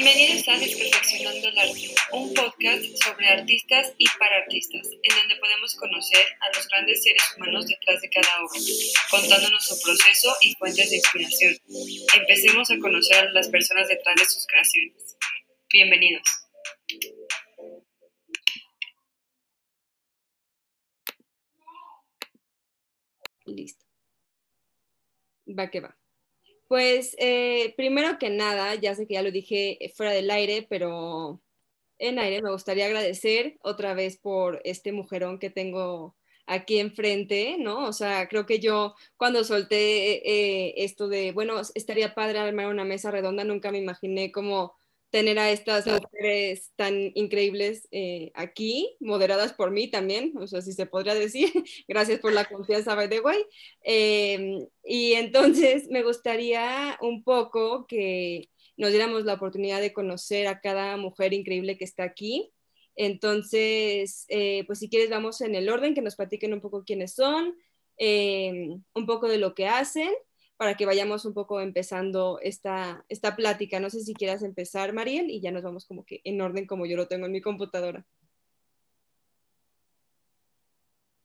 Bienvenidos a Desperfeccionando el Arte, un podcast sobre artistas y para artistas, en donde podemos conocer a los grandes seres humanos detrás de cada obra, contándonos su proceso y fuentes de inspiración. Empecemos a conocer a las personas detrás de sus creaciones. Bienvenidos. Listo. Va que va. Pues eh, primero que nada, ya sé que ya lo dije eh, fuera del aire, pero en aire me gustaría agradecer otra vez por este mujerón que tengo aquí enfrente, ¿no? O sea, creo que yo cuando solté eh, esto de, bueno, estaría padre armar una mesa redonda, nunca me imaginé como tener a estas mujeres tan increíbles eh, aquí, moderadas por mí también, o sea, si se podría decir. Gracias por la confianza, by the way. Em, y entonces me gustaría un poco que nos diéramos la oportunidad de conocer a cada mujer increíble que está aquí. Entonces, eh, pues si quieres, vamos en el orden, que nos platiquen un poco quiénes son, em, un poco de lo que hacen para que vayamos un poco empezando esta, esta plática. No sé si quieras empezar, Mariel, y ya nos vamos como que en orden como yo lo tengo en mi computadora.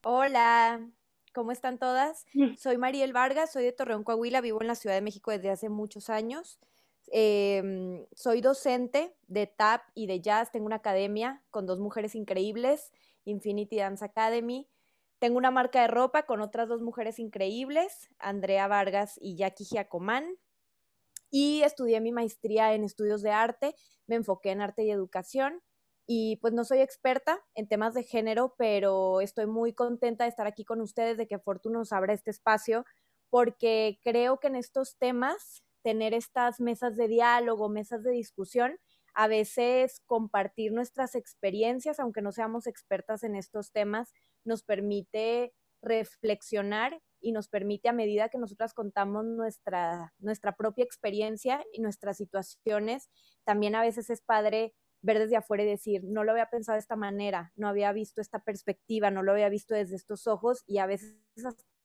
Hola, ¿cómo están todas? Soy Mariel Vargas, soy de Torreón, Coahuila, vivo en la Ciudad de México desde hace muchos años. Em, soy docente de tap y de jazz, tengo una academia con dos mujeres increíbles, Infinity Dance Academy. Tengo una marca de ropa con otras dos mujeres increíbles, Andrea Vargas y Jackie Giacomán. Y estudié mi maestría en estudios de arte, me enfoqué en arte y educación. Y pues no soy experta en temas de género, pero estoy muy contenta de estar aquí con ustedes, de que Fortuna nos abra este espacio, porque creo que en estos temas, tener estas mesas de diálogo, mesas de discusión, a veces compartir nuestras experiencias, aunque no seamos expertas en estos temas, nos permite reflexionar y nos permite a medida que nosotras contamos nuestra, nuestra propia experiencia y nuestras situaciones, también a veces es padre ver desde afuera y decir, no lo había pensado de esta manera, no había visto esta perspectiva, no lo había visto desde estos ojos y a veces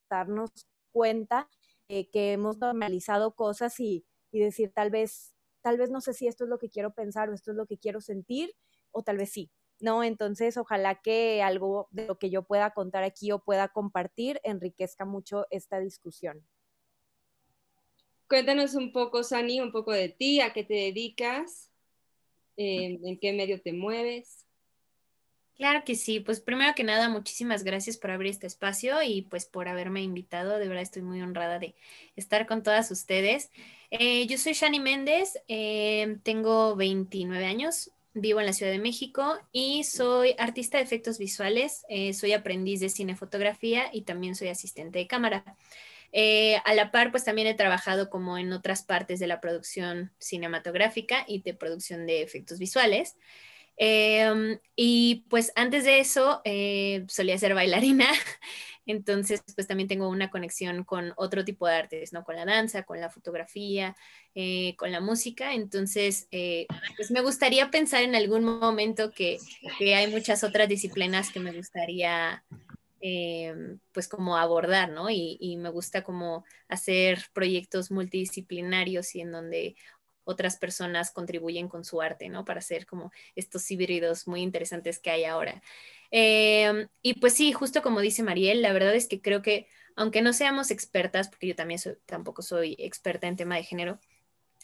darnos cuenta que hemos normalizado cosas y, y decir, tal vez, tal vez no sé si esto es lo que quiero pensar o esto es lo que quiero sentir o tal vez sí, ¿no? Entonces, ojalá que algo de lo que yo pueda contar aquí o pueda compartir enriquezca mucho esta discusión. Cuéntanos un poco, Sani, un poco de ti, a qué te dedicas, en qué medio te mueves. Claro que sí, pues primero que nada, muchísimas gracias por abrir este espacio y pues por haberme invitado. De verdad estoy muy honrada de estar con todas ustedes. Eh, yo soy Shani Méndez, em, tengo 29 años, vivo en la Ciudad de México y soy artista de efectos visuales, eh, soy aprendiz de cinefotografía y también soy asistente de cámara. Eh, a la par, pues también he trabajado como en otras partes de la producción cinematográfica y de producción de efectos visuales. Em, y pues antes de eso eh, solía ser bailarina, entonces pues también tengo una conexión con otro tipo de artes, ¿no? Con la danza, con la fotografía, eh, con la música, entonces eh, pues me gustaría pensar en algún momento que, hay muchas otras disciplinas que me gustaría em, pues como abordar, ¿no? Y, y me gusta como hacer proyectos multidisciplinarios y en donde otras personas contribuyen con su arte, ¿no? Para hacer como estos híbridos muy interesantes que hay ahora. Em, y pues sí, justo como dice Mariel, la verdad es que creo que aunque no seamos expertas, porque yo también tampoco soy experta en tema de género,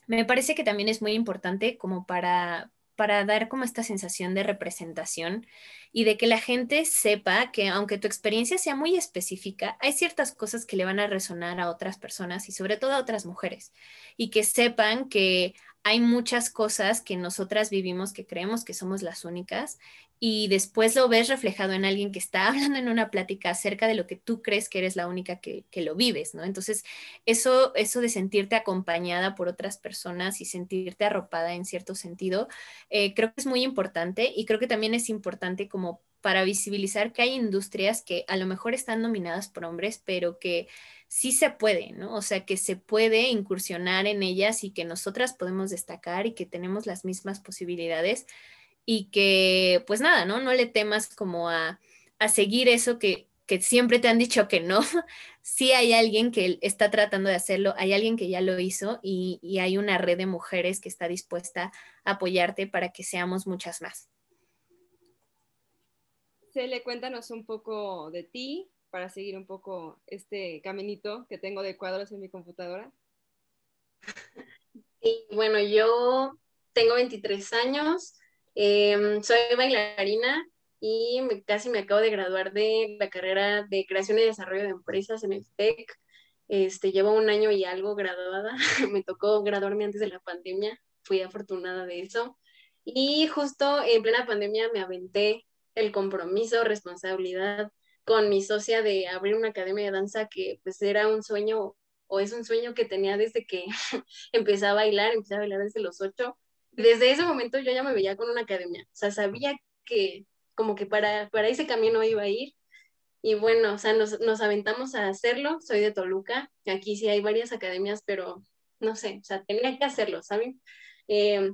me parece que también es muy importante como para, para dar como esta sensación de representación y de que la gente sepa que aunque tu experiencia sea muy específica, hay ciertas cosas que le van a resonar a otras personas y sobre todo a otras mujeres y que sepan que hay muchas cosas que nosotras vivimos que creemos que somos las únicas y después lo ves reflejado en alguien que está hablando en una plática acerca de lo que tú crees que eres la única que, lo vives, ¿no? Entonces, eso, eso de sentirte acompañada por otras personas y sentirte arropada en cierto sentido, eh, creo que es muy importante y creo que también es importante como para visibilizar que hay industrias que a lo mejor están dominadas por hombres, pero que sí se puede, ¿no? O sea, que se puede incursionar en ellas y que nosotras podemos destacar y que tenemos las mismas posibilidades y que pues nada, ¿no? No le temas como a, seguir eso que que siempre te han dicho que no, sí hay alguien que está tratando de hacerlo, hay alguien que ya lo hizo y, y hay una red de mujeres que está dispuesta a apoyarte para que seamos muchas más. Cele, cuéntanos un poco de ti para seguir un poco este caminito que tengo de cuadros en mi computadora. Bueno, yo tengo 23 años, em, soy bailarina y casi me acabo de graduar de la carrera de creación y desarrollo de empresas en el TEC. Este, llevo un año y algo graduada, me tocó graduarme antes de la pandemia, fui afortunada de eso. Y justo en plena pandemia me aventé el compromiso, responsabilidad con mi socia de abrir una academia de danza que pues era un sueño o es un sueño que tenía desde que empecé a bailar, empecé a bailar desde los ocho. Desde ese momento yo ya me veía con una academia, o sea, sabía que como que para, para ese camino iba a ir. Y bueno, o sea, nos, nos aventamos a hacerlo. Soy de Toluca, aquí sí hay varias academias, pero no sé, o sea, tenía que hacerlo, ¿saben? Eh,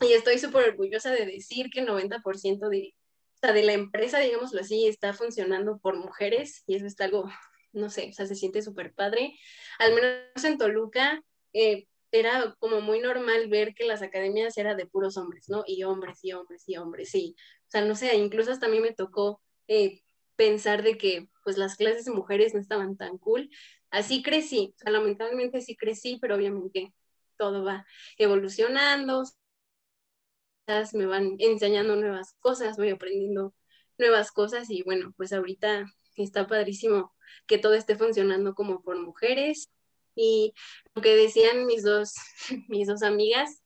y estoy súper orgullosa de decir que el 90% de, o sea, de la empresa, digámoslo así, está funcionando por mujeres y eso está algo, no sé, o sea, se siente súper padre. Al menos en Toluca eh, era como muy normal ver que las academias eran de puros hombres, ¿no? Y hombres y hombres y hombres, sí. O sea, no sé, incluso hasta a mí me tocó eh, pensar de que pues las clases de mujeres no estaban tan cool. Así crecí, o sea, lamentablemente sí crecí, pero obviamente todo va evolucionando, me van enseñando nuevas cosas, voy aprendiendo nuevas cosas y bueno, pues ahorita está padrísimo que todo esté funcionando como por mujeres. Y lo que decían mis dos, mis dos amigas,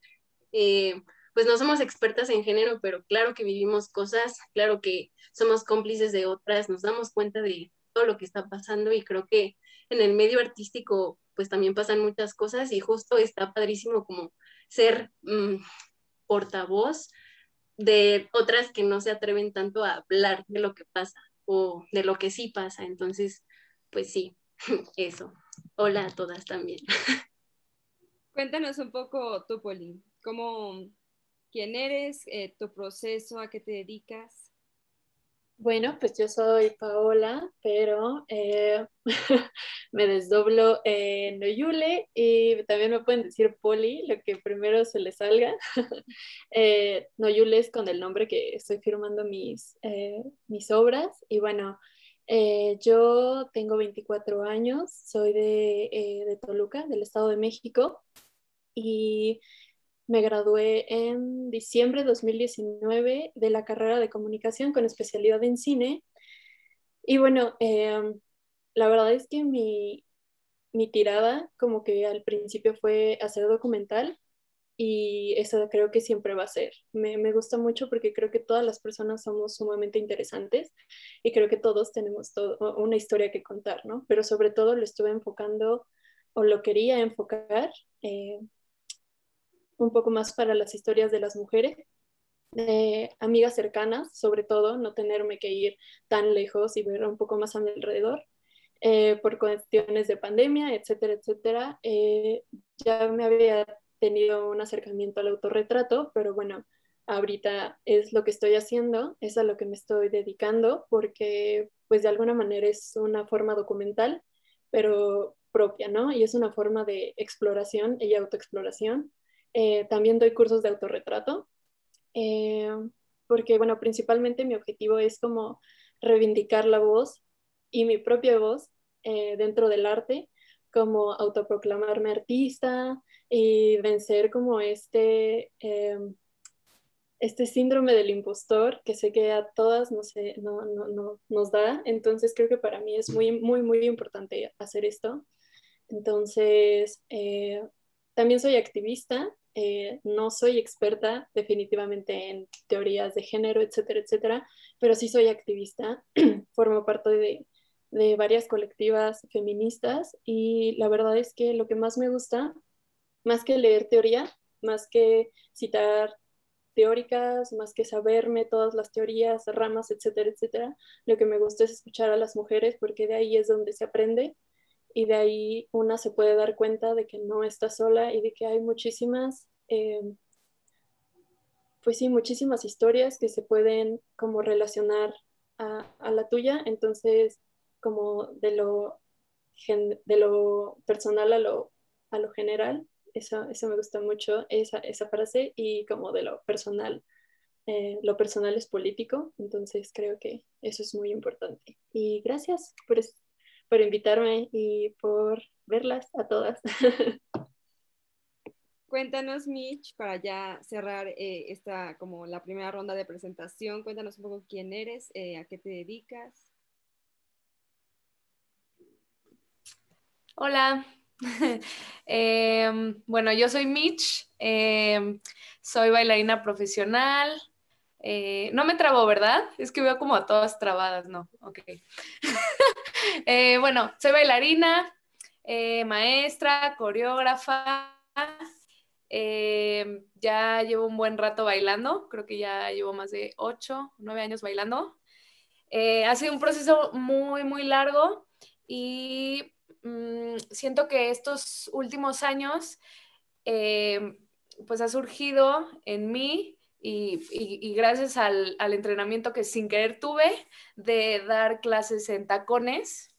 eh, pues no somos expertas en género, pero claro que vivimos cosas, claro que somos cómplices de otras, nos damos cuenta de todo lo que está pasando y creo que en el medio artístico pues también pasan muchas cosas y justo está padrísimo como ser mm, portavoz de otras que no se atreven tanto a hablar de lo que pasa o de lo que sí pasa. Entonces, pues sí, eso. Hola a todas también. Cuéntanos un poco tú, Poli, cómo, quién eres, eh, tu proceso, a qué te dedicas. Bueno, pues yo soy Paola, pero eh, me desdoblo en Noyule y también me pueden decir Poli, lo que primero se le salga. eh, Noyule es con el nombre que estoy firmando mis, eh, mis obras y bueno, yo tengo 24 años, soy de, de Toluca, del Estado de México y me gradué en diciembre de 2019 de la carrera de comunicación con especialidad en cine. Y bueno, em, la verdad es que mi, mi tirada como que al principio fue hacer documental y eso creo que siempre va a ser. Me, me, gusta mucho porque creo que todas las personas somos sumamente interesantes y creo que todos tenemos todo, una historia que contar, ¿no? Pero sobre todo lo estuve enfocando o lo quería enfocar eh, un poco más para las historias de las mujeres, amigas cercanas, sobre todo, no tenerme que ir tan lejos y ver un poco más a mi alrededor. Eh, por cuestiones de pandemia, etcétera, etcétera, eh, ya me había tenido un acercamiento al autorretrato, pero bueno, ahorita es lo que estoy haciendo, es a lo que me estoy dedicando, porque pues de alguna manera es una forma documental, pero propia, ¿no? Y es una forma de exploración y autoexploración eh, también doy cursos de autorretrato, eh, porque, bueno, principalmente mi objetivo es como reivindicar la voz y mi propia voz eh, dentro del arte, como autoproclamarme artista y vencer como este, este síndrome del impostor que sé que a todas no, sé, no, no, no, nos da. Entonces creo que para mí es muy, muy, muy importante hacer esto. Entonces, también soy activista eh, no soy experta definitivamente en teorías de género, etcétera, etcétera, pero sí soy activista, formo parte de, de varias colectivas feministas y la verdad es que lo que más me gusta, más que leer teoría, más que citar teóricas, más que saberme todas las teorías, ramas, etcétera, etcétera, lo que me gusta es escuchar a las mujeres porque de ahí es donde se aprende y de ahí una se puede dar cuenta de que no está sola y de que hay muchísimas, eh, pues sí, muchísimas historias que se pueden como relacionar a, la tuya. Entonces, como de lo, de lo personal a lo, a lo general. Eso, eso me gusta mucho, esa, esa frase, y como de lo personal. Eh, lo personal es político, entonces creo que eso es muy importante. Y gracias por, por invitarme y por verlas a todas. Cuéntanos, Mitch, para ya cerrar eh, esta como la primera ronda de presentación, cuéntanos un poco quién eres, eh, a qué te dedicas. Hola, em, bueno, yo soy Mitch, em, soy bailarina profesional. Eh, no me trabo, ¿verdad? Es que veo como a todas trabadas, ¿no? Ok. bueno, soy bailarina, maestra, coreógrafa. Eh, ya llevo un buen rato bailando, creo que ya llevo más de ocho, nueve años bailando. Eh, ha sido un proceso muy, muy largo y mm, siento que estos últimos años eh, pues ha surgido en mí y, gracias al, entrenamiento que sin querer tuve de dar clases en tacones,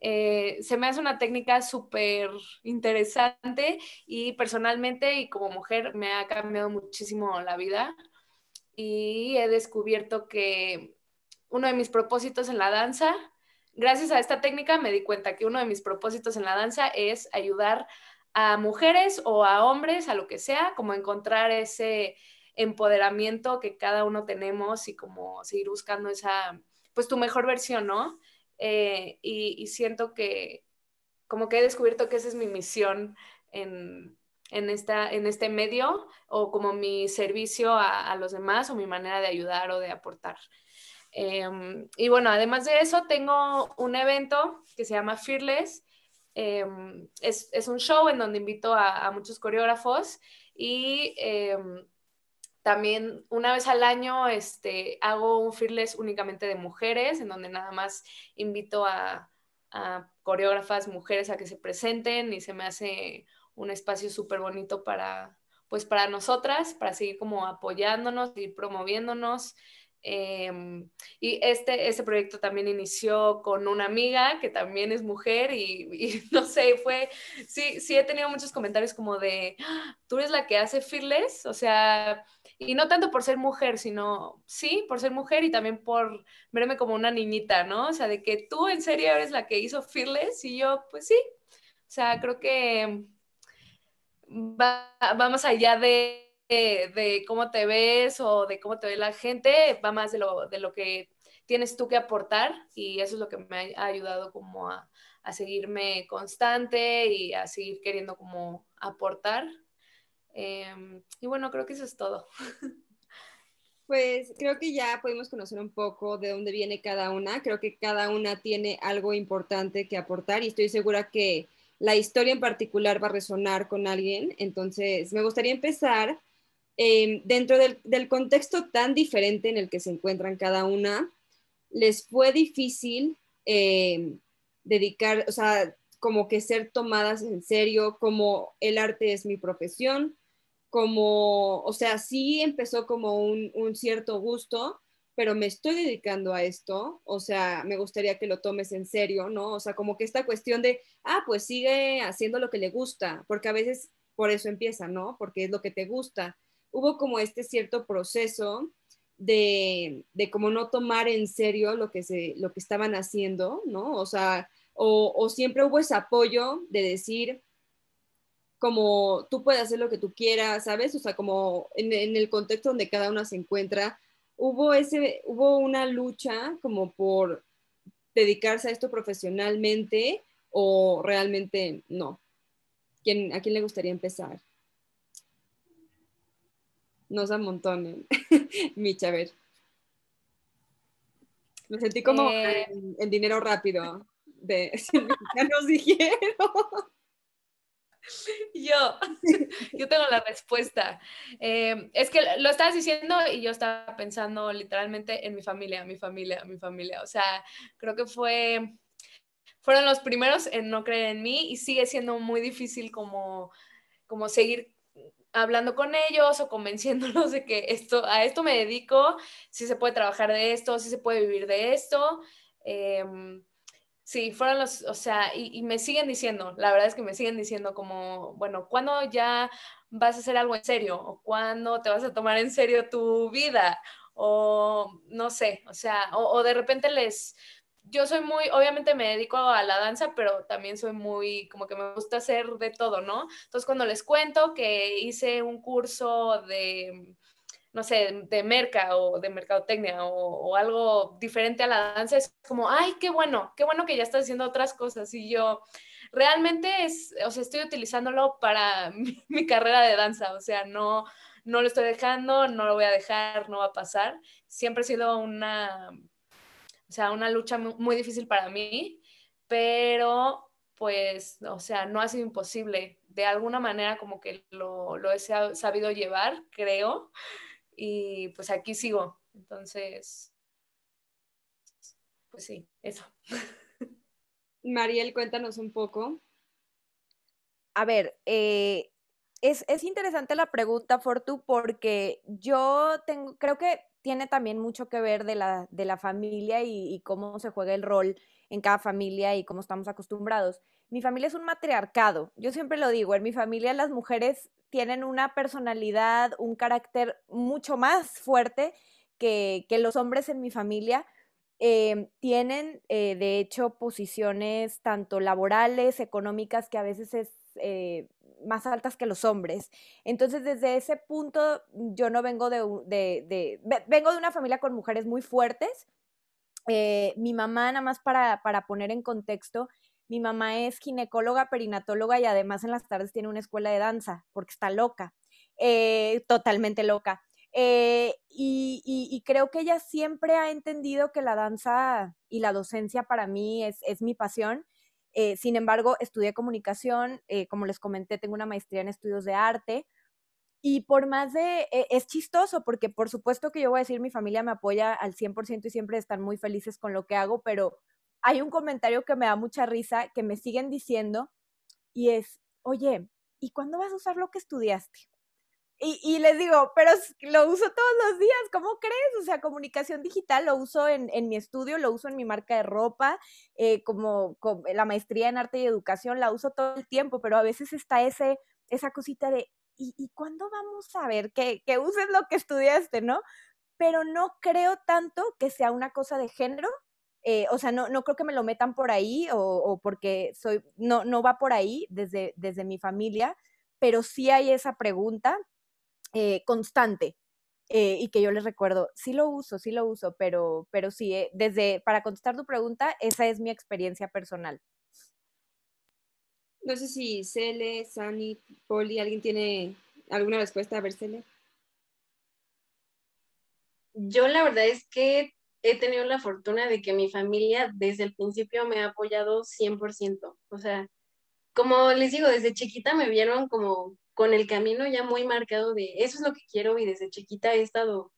eh, se me hace una técnica súper interesante y personalmente y como mujer me ha cambiado muchísimo la vida y he descubierto que uno de mis propósitos en la danza, gracias a esta técnica me di cuenta que uno de mis propósitos en la danza es ayudar a mujeres o a hombres, a lo que sea, como encontrar ese empoderamiento que cada uno tenemos y como seguir buscando esa, pues tu mejor versión, ¿no? Eh, y, siento que como que he descubierto que esa es mi misión en, en, esta, en este medio o como mi servicio a, los demás o mi manera de ayudar o de aportar. Em, y bueno, además de eso, tengo un evento que se llama Fearless. Em, es, es, un show en donde invito a, muchos coreógrafos y em, también una vez al año este, hago un fearless únicamente de mujeres, en donde nada más invito a, coreógrafas mujeres a que se presenten y se me hace un espacio súper bonito para, pues para nosotras, para seguir como apoyándonos, seguir promoviéndonos. Em, y este, este proyecto también inició con una amiga que también es mujer y, y, no sé, fue, sí, sí he tenido muchos comentarios como de, ah, tú eres la que hace Fearless, o sea, y no tanto por ser mujer, sino sí, por ser mujer y también por verme como una niñita, ¿no? O sea, de que tú en serio eres la que hizo Fearless y yo, pues sí. O sea, creo que va, más allá de, de, cómo te ves o de cómo te ve la gente, va más de lo, de lo que tienes tú que aportar y eso es lo que me ha ayudado como a, a seguirme constante y a seguir queriendo como aportar Em, y bueno, creo que eso es todo. Pues creo que ya podemos conocer un poco de dónde viene cada una. Creo que cada una tiene algo importante que aportar y estoy segura que la historia en particular va a resonar con alguien. Entonces, me gustaría empezar em, dentro del, del, contexto tan diferente en el que se encuentran cada una. ¿Les fue difícil em, dedicar, o sea, como que ser tomadas en serio, como el arte es mi profesión? Como, o sea, sí empezó como un, cierto gusto, pero me estoy dedicando a esto, o sea, me gustaría que lo tomes en serio, ¿no? O sea, como que esta cuestión de, ah, pues sigue haciendo lo que le gusta, porque a veces por eso empieza, ¿no? Porque es lo que te gusta. Hubo como este cierto proceso de, de como no tomar en serio lo que, se, lo que estaban haciendo, ¿no? O sea, o, o siempre hubo ese apoyo de decir, como tú puedes hacer lo que tú quieras, ¿sabes? O sea, como en, el contexto donde cada una se encuentra, hubo, ese, hubo una lucha como por dedicarse a esto profesionalmente o realmente no. ¿Quién, ¿A quién le gustaría empezar? Nos amontonen. Micha, a ver. Me sentí como eh. en, dinero rápido. De, ya nos dijeron. Yo, yo tengo la respuesta. Eh, es que lo estabas diciendo y yo estaba pensando literalmente en mi familia, mi familia, mi familia. O sea, creo que fue, fueron los primeros en no creer en mí y sigue siendo muy difícil como, como seguir hablando con ellos o convenciéndolos de que esto, a esto me dedico, si se puede trabajar de esto, si se puede vivir de esto. Em, Sí, fueron los, o sea, y, me siguen diciendo, la verdad es que me siguen diciendo como, bueno, ¿cuándo ya vas a hacer algo en serio? ¿O cuándo te vas a tomar en serio tu vida? O no sé, o sea, o, o de repente les, yo soy muy, obviamente me dedico a la danza, pero también soy muy, como que me gusta hacer de todo, ¿no? Entonces cuando les cuento que hice un curso de no sé, de merca o de mercadotecnia o, algo diferente a la danza, es como, ay, qué bueno, qué bueno que ya estás haciendo otras cosas. Y yo realmente es, o sea, estoy utilizándolo para mi, carrera de danza, o sea, no, no lo estoy dejando, no lo voy a dejar, no va a pasar. Siempre ha sido una, o sea, una lucha muy, muy difícil para mí, pero pues, o sea, no ha sido imposible. De alguna manera como que lo, lo he sabido llevar, creo y pues aquí sigo. Entonces, pues sí, eso. Mariel, cuéntanos un poco. A ver, eh, es, es, interesante la pregunta, Fortu, porque yo tengo, creo que tiene también mucho que ver de la, de la familia y, y, cómo se juega el rol en cada familia y cómo estamos acostumbrados. Mi familia es un matriarcado, yo siempre lo digo, en mi familia las mujeres tienen una personalidad, un carácter mucho más fuerte que, los hombres en mi familia. Eh, tienen, eh, de hecho, posiciones tanto laborales, económicas, que a veces es eh, más altas que los hombres. Entonces, desde ese punto, yo no vengo de, vengo de una familia con mujeres muy fuertes. mi mamá, nada más para, para poner en contexto, mi mamá es ginecóloga, perinatóloga y además en las tardes tiene una escuela de danza porque está loca, eh, totalmente loca. Eh, y, creo que ella siempre ha entendido que la danza y la docencia para mí es, mi pasión. Eh, sin embargo, estudié comunicación, como les comenté, tengo una maestría en estudios de arte. Y por más de, es chistoso porque por supuesto que yo voy a decir, mi familia me apoya al 100% y siempre están muy felices con lo que hago, pero hay un comentario que me da mucha risa, que me siguen diciendo, y es, oye, ¿y cuándo vas a usar lo que estudiaste? Y, les digo, pero lo uso todos los días, ¿cómo crees? O sea, comunicación digital lo uso en, mi estudio, lo uso en mi marca de ropa, eh, como, la maestría en arte y educación, la uso todo el tiempo, pero a veces está ese, esa cosita de, ¿y, cuándo vamos a ver que, que uses lo que estudiaste, no? Pero no creo tanto que sea una cosa de género, eh, o sea, no, no creo que me lo metan por ahí o, porque soy, no, no va por ahí desde, desde mi familia, pero sí hay esa pregunta eh, constante eh, y que yo les recuerdo, sí lo uso, sí lo uso, pero, pero sí, desde, para contestar tu pregunta, esa es mi experiencia personal. No sé si Cele, Sani, Poli, ¿alguien tiene alguna respuesta? A ver, Cele. Yo la verdad es que he tenido la fortuna de que mi familia desde el principio me ha apoyado 100%. O sea, como les digo, desde chiquita me vieron como con el camino ya muy marcado de eso es lo que quiero y desde chiquita he estado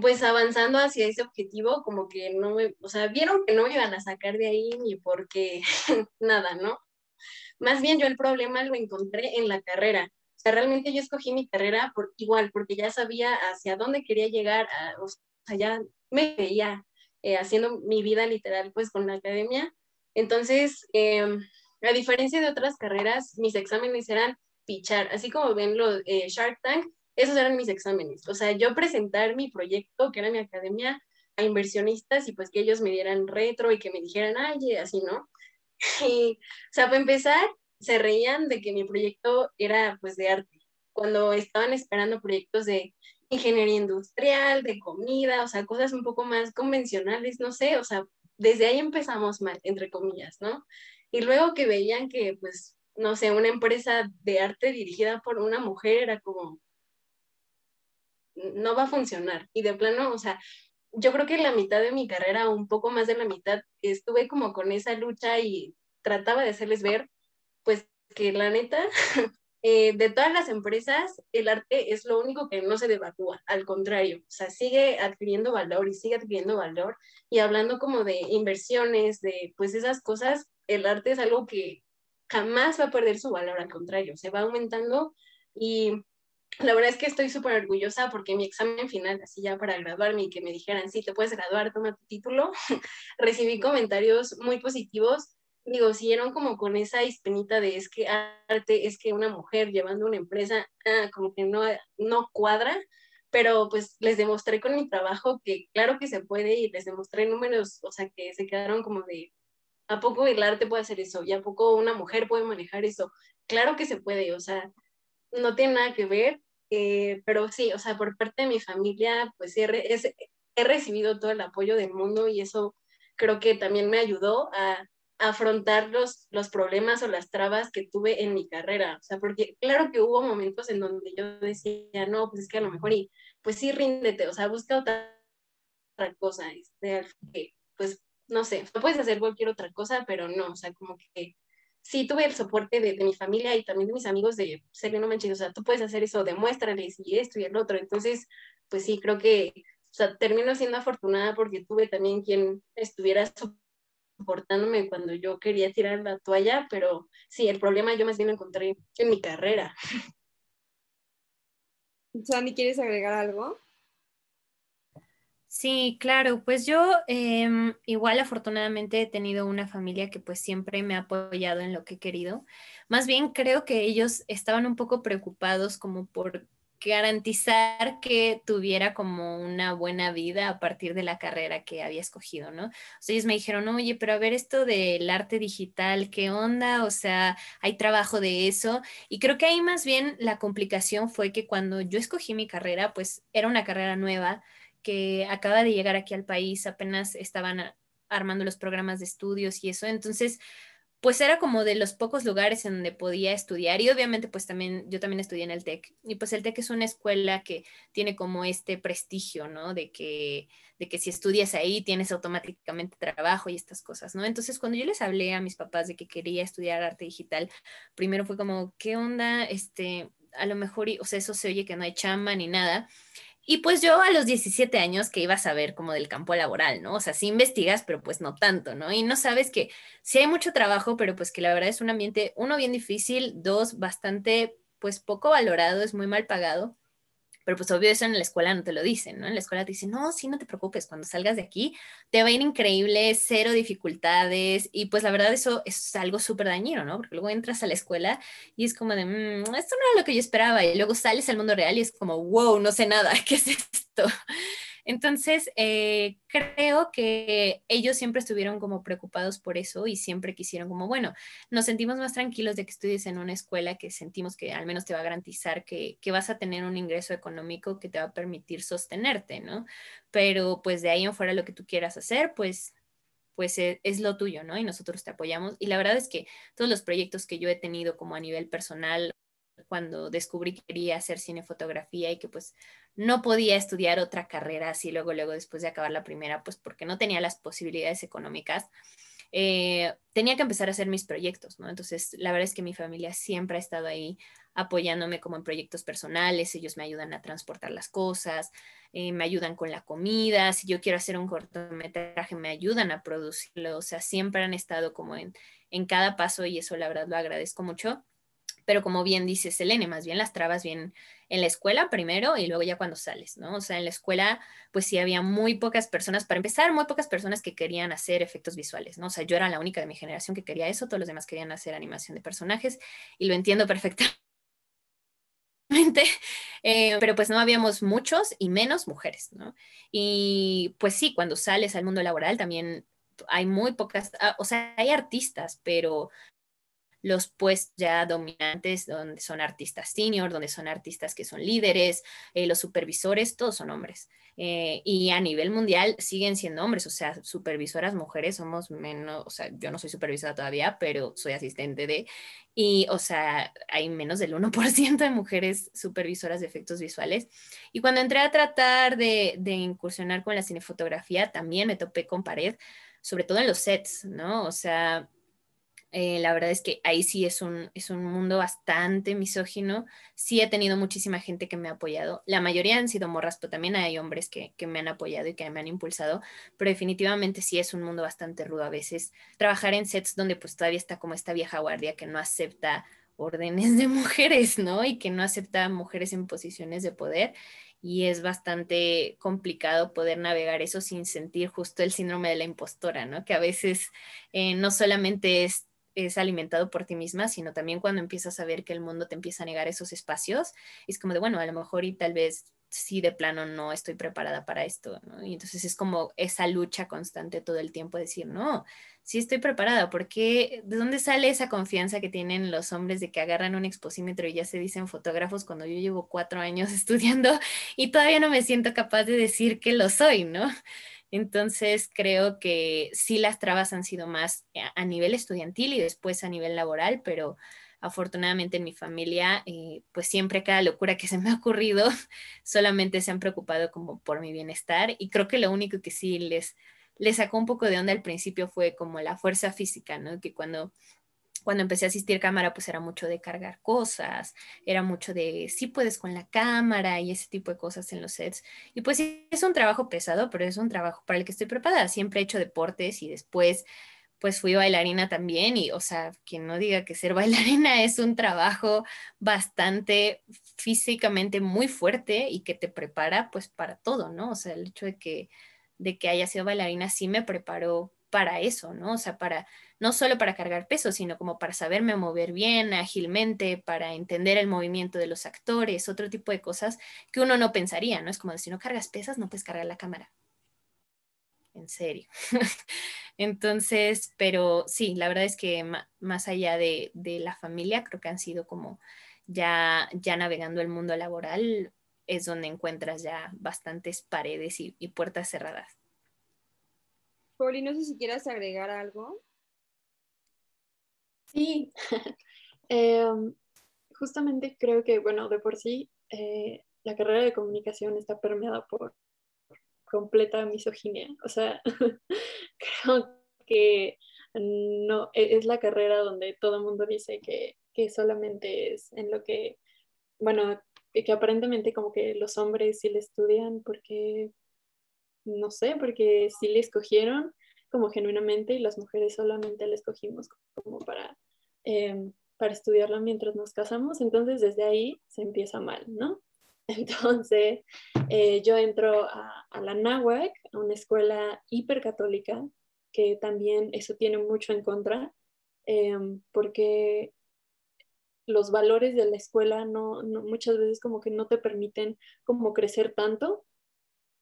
pues avanzando hacia ese objetivo, como que no me, o sea, vieron que no me iban a sacar de ahí ni porque nada, ¿no? Más bien yo el problema lo encontré en la carrera. O sea, realmente yo escogí mi carrera por igual, porque ya sabía hacia dónde quería llegar, o sea, ya me veía eh, haciendo mi vida literal pues con la academia. Entonces, em, a diferencia de otras carreras, mis exámenes eran pichar, así como ven los eh, Shark Tank, esos eran mis exámenes. O sea, yo presentar mi proyecto, que era mi academia, a inversionistas y pues que ellos me dieran retro y que me dijeran, ay, así, ¿no? Y, o sea, para empezar, se reían de que mi proyecto era pues de arte, cuando estaban esperando proyectos de ingeniería industrial, de comida, o sea, cosas un poco más convencionales, no sé, o sea, desde ahí empezamos mal, entre comillas, ¿no? Y luego que veían que, pues, no sé, una empresa de arte dirigida por una mujer era como, no va a funcionar. Y de plano, o sea, yo creo que la mitad de mi carrera, un poco más de la mitad, estuve como con esa lucha y trataba de hacerles ver, pues, que la neta, Eh, de todas las empresas, el arte es lo único que no se devalúa, al contrario, o sea, sigue adquiriendo valor y sigue adquiriendo valor. Y hablando como de inversiones, de pues esas cosas, el arte es algo que jamás va a perder su valor, al contrario, se va aumentando y la verdad es que estoy súper orgullosa porque mi examen final, así ya para graduarme y que me dijeran, sí, te puedes graduar, toma tu título, recibí comentarios muy positivos. Digo, siguieron como con esa hispenita de es que arte, es que una mujer llevando una empresa, ah, como que no, no cuadra, pero pues les demostré con mi trabajo que claro que se puede y les demostré números, o sea, que se quedaron como de, ¿a poco el arte puede hacer eso? ¿Y a poco una mujer puede manejar eso? Claro que se puede, o sea, no tiene nada que ver, eh, pero sí, o sea, por parte de mi familia, pues he, he, recibido todo el apoyo del mundo y eso creo que también me ayudó a, afrontar los, los problemas o las trabas que tuve en mi carrera. O sea, porque claro que hubo momentos en donde yo decía, no, pues es que a lo mejor, y pues sí, ríndete, o sea, busca otra, otra cosa, este, pues no sé, puedes hacer cualquier otra cosa, pero no, o sea, como que sí tuve el soporte de, mi familia y también de mis amigos de, serio, no manches, o sea, tú puedes hacer eso, demuéstrales y esto y el otro. Entonces, pues sí, creo que, o sea, termino siendo afortunada porque tuve también quien estuviera soportándome cuando yo quería tirar la toalla, pero sí, el problema yo más bien lo encontré en mi carrera. Sandy, ¿quieres agregar algo? Sí, claro, pues yo em, igual afortunadamente he tenido una familia que pues siempre me ha apoyado en lo que he querido. Más bien creo que ellos estaban un poco preocupados como por garantizar que tuviera como una buena vida a partir de la carrera que había escogido, ¿no? O sea, ellos me dijeron, oye, pero a ver esto del arte digital, ¿qué onda? O sea, hay trabajo de eso. Y creo que ahí más bien la complicación fue que cuando yo escogí mi carrera, pues era una carrera nueva que acaba de llegar aquí al país, apenas estaban armando los programas de estudios y eso, entonces, pues era como de los pocos lugares en donde podía estudiar y obviamente pues también, yo también estudié en el TEC y pues el TEC es una escuela que tiene como este prestigio, ¿no? De que, de que si estudias ahí tienes automáticamente trabajo y estas cosas, ¿no? Entonces cuando yo les hablé a mis papás de que quería estudiar arte digital, primero fue como, ¿qué onda? Este, a lo mejor, o sea, eso se oye que no hay chamba ni nada. Y pues yo a los 17 años que iba a saber como del campo laboral, ¿no? O sea, sí investigas, pero pues no tanto, ¿no? Y no sabes que sí hay mucho trabajo, pero pues que la verdad es un ambiente, uno, bien difícil, dos, bastante, pues poco valorado, es muy mal pagado. Pero pues obvio eso en la escuela no te lo dicen, ¿no? En la escuela te dicen, no, sí, no te preocupes, cuando salgas de aquí te va a ir increíble, cero dificultades. Y pues la verdad eso es algo súper dañino, ¿no? Porque luego entras a la escuela y es como de, mmm, esto no era lo que yo esperaba. Y luego sales al mundo real y es como, wow, no sé nada, ¿qué es esto? Entonces, eh, creo que ellos siempre estuvieron como preocupados por eso y siempre quisieron como, bueno, nos sentimos más tranquilos de que estudies en una escuela que sentimos que al menos te va a garantizar que, que vas a tener un ingreso económico que te va a permitir sostenerte, ¿no? Pero pues de ahí en fuera lo que tú quieras hacer, pues pues e, es, lo tuyo, ¿no? Y nosotros te apoyamos. Y la verdad es que todos los proyectos que yo he tenido como a nivel personal cuando descubrí que quería hacer cinefotografía y que pues no podía estudiar otra carrera así luego, luego después de acabar la primera, pues porque no tenía las posibilidades económicas, eh, tenía que empezar a hacer mis proyectos, ¿no? Entonces, la verdad es que mi familia siempre ha estado ahí apoyándome como en proyectos personales, ellos me ayudan a transportar las cosas, eh, me ayudan con la comida, si yo quiero hacer un cortometraje, me ayudan a producirlo, o sea, siempre han estado como en, en cada paso y eso la verdad lo agradezco mucho pero como bien dice Selene, más bien las trabas vienen en la escuela primero y luego ya cuando sales, ¿no? O sea, en la escuela pues sí había muy pocas personas, para empezar, muy pocas personas que querían hacer efectos visuales, ¿no? O sea, yo era la única de mi generación que quería eso, todos los demás querían hacer animación de personajes y lo entiendo perfectamente. Eh, pero pues no habíamos muchos y menos mujeres, ¿no? Y pues sí, cuando sales al mundo laboral también hay muy pocas, ah, o sea, hay artistas, pero los puestos ya dominantes, donde son artistas senior, donde son artistas que son líderes, eh, los supervisores, todos son hombres. Eh, y a nivel mundial siguen siendo hombres, o sea, supervisoras mujeres somos menos, o sea, yo no soy supervisora todavía, pero soy asistente de, y, o sea, hay menos del 1% de mujeres supervisoras de efectos visuales. Y cuando entré a tratar de, de incursionar con la cinefotografía, también me topé con pared, sobre todo en los sets, ¿no? O sea, eh, la verdad es que ahí sí es un, es un mundo bastante misógino. Sí he tenido muchísima gente que me ha apoyado. La mayoría han sido morras, pero también hay hombres que, que, me han apoyado y que me han impulsado. Pero definitivamente sí es un mundo bastante rudo a veces. Trabajar en sets donde pues todavía está como esta vieja guardia que no acepta órdenes de mujeres, ¿no? Y que no acepta mujeres en posiciones de poder y es bastante complicado poder navegar eso sin sentir justo el síndrome de la impostora, ¿no? Que a veces eh, no solamente es, es, alimentado por ti misma, sino también cuando empiezas a ver que el mundo te empieza a negar esos espacios, es como de, bueno, a lo mejor y tal vez sí de plano no estoy preparada para esto. Y entonces es como esa lucha constante todo el tiempo, decir, no, sí estoy preparada, porque ¿de dónde sale esa confianza que tienen los hombres de que agarran un exposímetro y ya se dicen fotógrafos cuando yo llevo cuatro años estudiando y todavía no me siento capaz de decir que lo soy, ¿no? Entonces creo que sí las trabas han sido más a nivel estudiantil y después a nivel laboral, pero afortunadamente en mi familia, eh, pues siempre cada locura que se me ha ocurrido, solamente se han preocupado como por mi bienestar y creo que lo único que sí les, les sacó un poco de onda al principio fue como la fuerza física, ¿no? Que cuando cuando empecé a asistir cámara, pues era mucho de cargar cosas, era mucho de sí puedes con la cámara y ese tipo de cosas en los sets. Y pues es un trabajo pesado, pero es un trabajo para el que estoy preparada. Siempre he hecho deportes y después pues fui bailarina también y, o sea, quien no diga que ser bailarina es un trabajo bastante físicamente muy fuerte y que te prepara pues para todo, ¿no? O sea, el hecho de que, de que haya sido bailarina sí me preparó para eso, ¿no? O sea, para, no solo para cargar peso, sino como para saberme mover bien, ágilmente, para entender el movimiento de los actores, otro tipo de cosas que uno no pensaría, ¿no? Es como si no cargas pesas, no puedes cargar la cámara. En serio. Entonces, pero sí, la verdad es que más allá de, la familia, creo que han sido como ya, ya navegando el mundo laboral, es donde encuentras ya bastantes paredes y, puertas cerradas. Poli, no sé si quieras agregar algo. Sí, em, justamente creo que, bueno, de por sí, eh, la carrera de comunicación está permeada por completa misoginia. O sea, creo que no e, es la carrera donde todo el mundo dice que, que, solamente es en lo que, bueno, que, aparentemente como que los hombres sí le estudian porque, no sé, porque sí le escogieron como genuinamente y las mujeres solamente le escogimos como para, em, para estudiarla mientras nos casamos. Entonces desde ahí se empieza mal, ¿no? Entonces, eh, yo entro a, la NAWAC, a una escuela hipercatólica, que también eso tiene mucho en contra, em, porque los valores de la escuela no, muchas veces como que no te permiten como crecer tanto.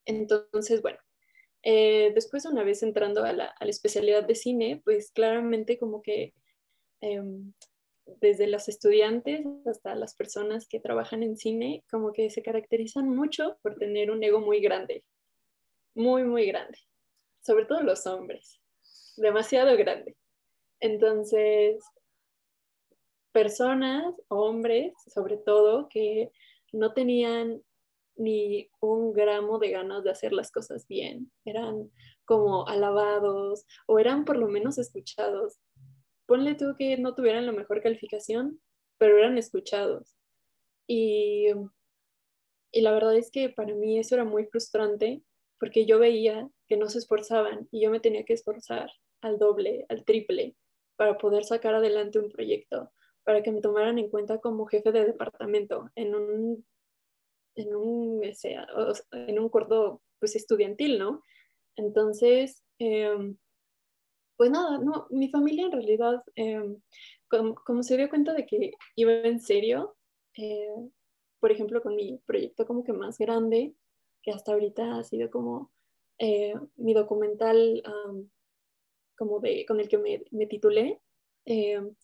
Entonces, bueno, eh, después una vez entrando a la, la, especialidad de cine, pues claramente como que em, desde los estudiantes hasta las personas que trabajan en cine, como que se caracterizan mucho por tener un ego muy grande, muy, muy grande, sobre todo los hombres, demasiado grande. Entonces, personas, hombres, sobre todo, que no tenían ni un gramo de ganas de hacer las cosas bien, eran como alabados o eran por lo menos escuchados ponle tú que no tuvieran la mejor calificación, pero eran escuchados. Y, y la verdad es que para mí eso era muy frustrante porque yo veía que no se esforzaban y yo me tenía que esforzar al doble, al triple, para poder sacar adelante un proyecto, para que me tomaran en cuenta como jefe de departamento en un, en un, en un corto pues, estudiantil, ¿no? Entonces, eh, pues nada, no, mi familia en realidad, em, como, se dio cuenta de que iba en serio, eh, por ejemplo, con mi proyecto como que más grande, que hasta ahorita ha sido como eh, mi documental como de, con el que me, me titulé, em,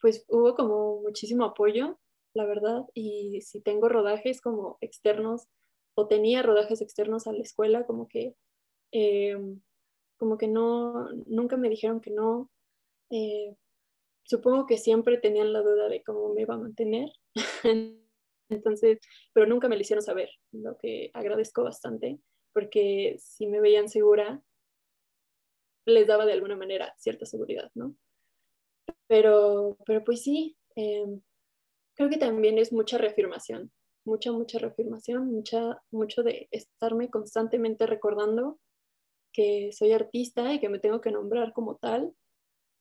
pues hubo como muchísimo apoyo, la verdad, y si tengo rodajes como externos o tenía rodajes externos a la escuela, como que em, como que no, nunca me dijeron que no. Eh, supongo que siempre tenían la duda de cómo me iba a mantener. Entonces, pero nunca me lo hicieron saber, lo que agradezco bastante, porque si me veían segura, les daba de alguna manera cierta seguridad, ¿no? Pero, pero pues sí, em, creo que también es mucha reafirmación, mucha, mucha reafirmación, mucha, mucho de estarme constantemente recordando que soy artista y que me tengo que nombrar como tal,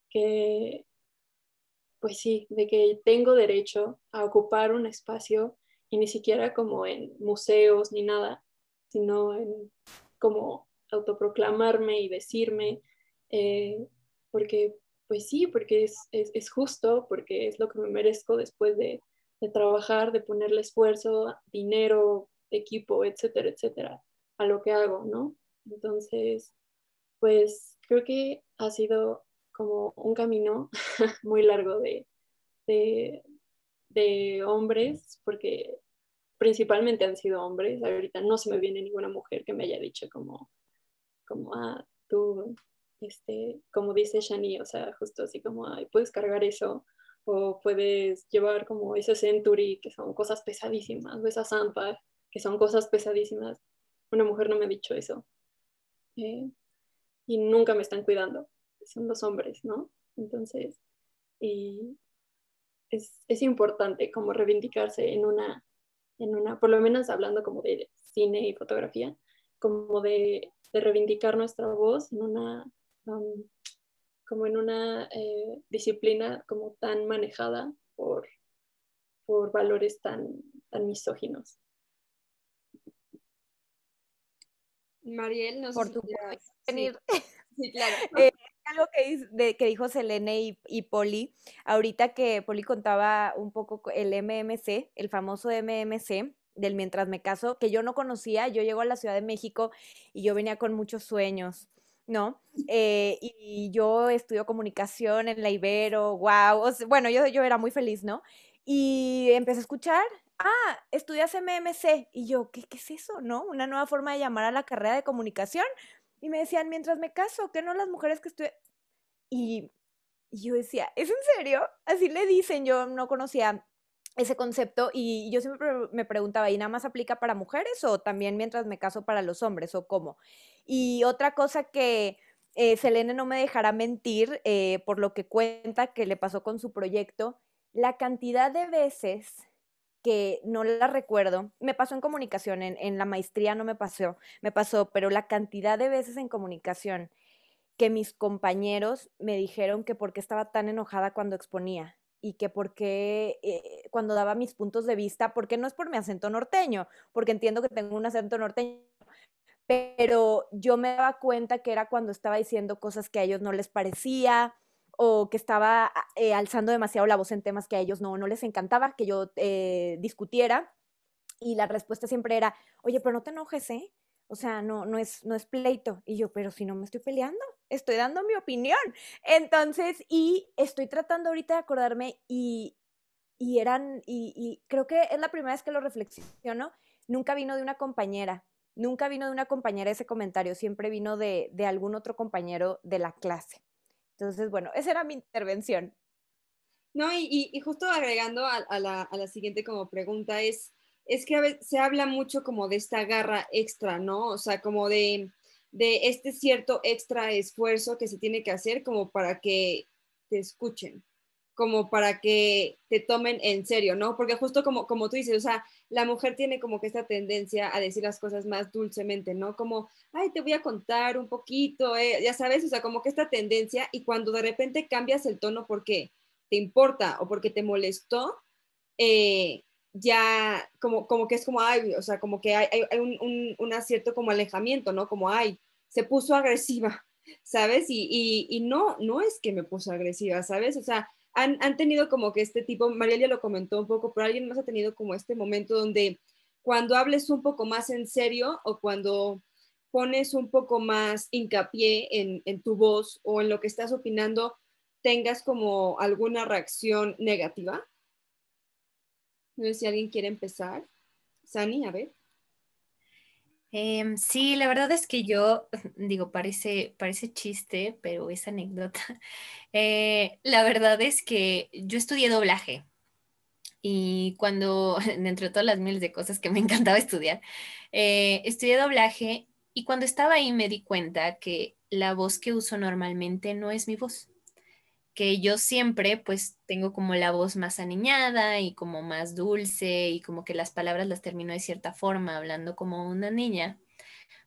que, pues sí, de que tengo derecho a ocupar un espacio y ni siquiera como en museos ni nada, sino en como autoproclamarme y decirme, eh, porque pues sí, porque es, es, justo, porque es lo que me merezco después de, de trabajar, de ponerle esfuerzo, dinero, equipo, etcétera, etcétera, a lo que hago, ¿no? Entonces, pues creo que ha sido como un camino muy largo de, de, de, hombres, porque principalmente han sido hombres. Ahorita no se me viene ninguna mujer que me haya dicho como, como ah, tú, este, como dice Shani, o sea, justo así como, ay, puedes cargar eso, o puedes llevar como ese Century, que son cosas pesadísimas, o esa Zampa, que son cosas pesadísimas. Una mujer no me ha dicho eso. Eh, y nunca me están cuidando. Son los hombres, ¿no? Entonces, y es, es, importante como reivindicarse en una, en una, por lo menos hablando como de cine y fotografía, como de, de reivindicar nuestra voz en una, um, como en una eh, disciplina como tan manejada por, por valores tan, tan misóginos. Mariel, no Por sé si venir. Sí, claro. eh, algo que, de, que, dijo Selene y, y, Poli, ahorita que Poli contaba un poco el MMC, el famoso MMC, del Mientras me caso, que yo no conocía, yo llego a la Ciudad de México y yo venía con muchos sueños. ¿No? Eh, y yo estudio comunicación en la Ibero, wow, bueno, yo, yo era muy feliz, ¿no? Y empecé a escuchar ah, estudias MMC. Y yo, ¿qué, ¿qué es eso? ¿No? Una nueva forma de llamar a la carrera de comunicación. Y me decían, mientras me caso, que no las mujeres que estudian. Y, yo decía, ¿es en serio? Así le dicen, yo no conocía ese concepto y yo siempre me preguntaba, ¿y nada más aplica para mujeres o también mientras me caso para los hombres o cómo? Y otra cosa que eh, Selene no me dejará mentir eh, por lo que cuenta que le pasó con su proyecto, la cantidad de veces que no la recuerdo. Me pasó en comunicación, en, la maestría no me pasó, me pasó, pero la cantidad de veces en comunicación que mis compañeros me dijeron que por qué estaba tan enojada cuando exponía y que por qué eh, cuando daba mis puntos de vista, porque no es por mi acento norteño, porque entiendo que tengo un acento norteño, pero yo me daba cuenta que era cuando estaba diciendo cosas que a ellos no les parecía, o que estaba ah, eh, alzando demasiado la voz en temas que a ellos no, no les encantaba que yo eh, discutiera. Y la respuesta siempre era, oye, pero no te enojes, ¿eh? O sea, no, no, es, no es pleito. Y yo, pero si no me estoy peleando, estoy dando mi opinión. Entonces, y estoy tratando ahorita de acordarme y, y eran, y, y creo que es la primera vez que lo reflexiono, nunca vino de una compañera, nunca vino de una compañera ese comentario, siempre vino de, de algún otro compañero de la clase. Entonces, bueno, esa era mi intervención. No, y, justo agregando a, la, siguiente como pregunta es, es que a veces se habla mucho como de esta garra extra, ¿no? O sea, como de, de este cierto extra esfuerzo que se tiene que hacer como para que te escuchen como para que te tomen en serio, ¿no? Porque justo como, como tú dices, o sea, la mujer tiene como que esta tendencia a decir las cosas más dulcemente, ¿no? Como, ay, te voy a contar un poquito, eh", ya sabes, o sea, como que esta tendencia y cuando de repente cambias el tono porque te importa o porque te molestó, eh, ya como, como que es como, ay, o sea, como que hay, hay un, un, un, acierto como alejamiento, ¿no? Como, ay, se puso agresiva, ¿sabes? Y, y, y no, no es que me puso agresiva, ¿sabes? O sea, han, tenido como que este tipo, María ya lo comentó un poco, pero alguien más ha tenido como este momento donde cuando hables un poco más en serio o cuando pones un poco más hincapié en, en tu voz o en lo que estás opinando, tengas como alguna reacción negativa. No sé si alguien quiere empezar. Sani, a ver. Em, sí, la verdad es que yo, digo, parece, parece chiste, pero es anécdota. Eh, la verdad es que yo estudié doblaje y cuando, dentro de todas las miles de cosas que me encantaba estudiar, eh, estudié doblaje y cuando estaba ahí me di cuenta que la voz que uso normalmente no es mi voz que yo siempre pues tengo como la voz más aniñada y como más dulce y como que las palabras las termino de cierta forma, hablando como una niña,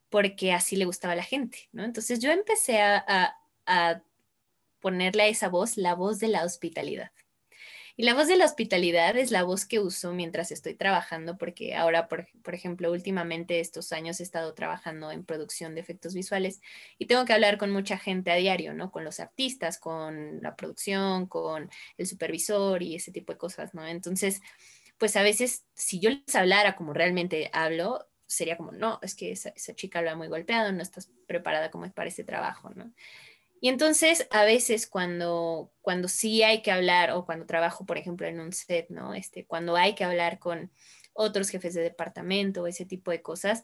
porque así le gustaba a la gente, ¿no? Entonces yo empecé a, a, ponerle a esa voz la voz de la hospitalidad. La voz de la hospitalidad es la voz que uso mientras estoy trabajando, porque ahora, por, ejemplo, últimamente estos años he estado trabajando en producción de efectos visuales y tengo que hablar con mucha gente a diario, ¿no? Con los artistas, con la producción, con el supervisor y ese tipo de cosas, ¿no? Entonces, pues a veces, si yo les hablara como realmente hablo, sería como, no, es que esa, esa chica lo ha muy golpeado, no estás preparada como para ese trabajo, ¿no? Y entonces a veces cuando, cuando sí hay que hablar o cuando trabajo, por ejemplo, en un set, ¿no? Este, cuando hay que hablar con otros jefes de departamento o ese tipo de cosas,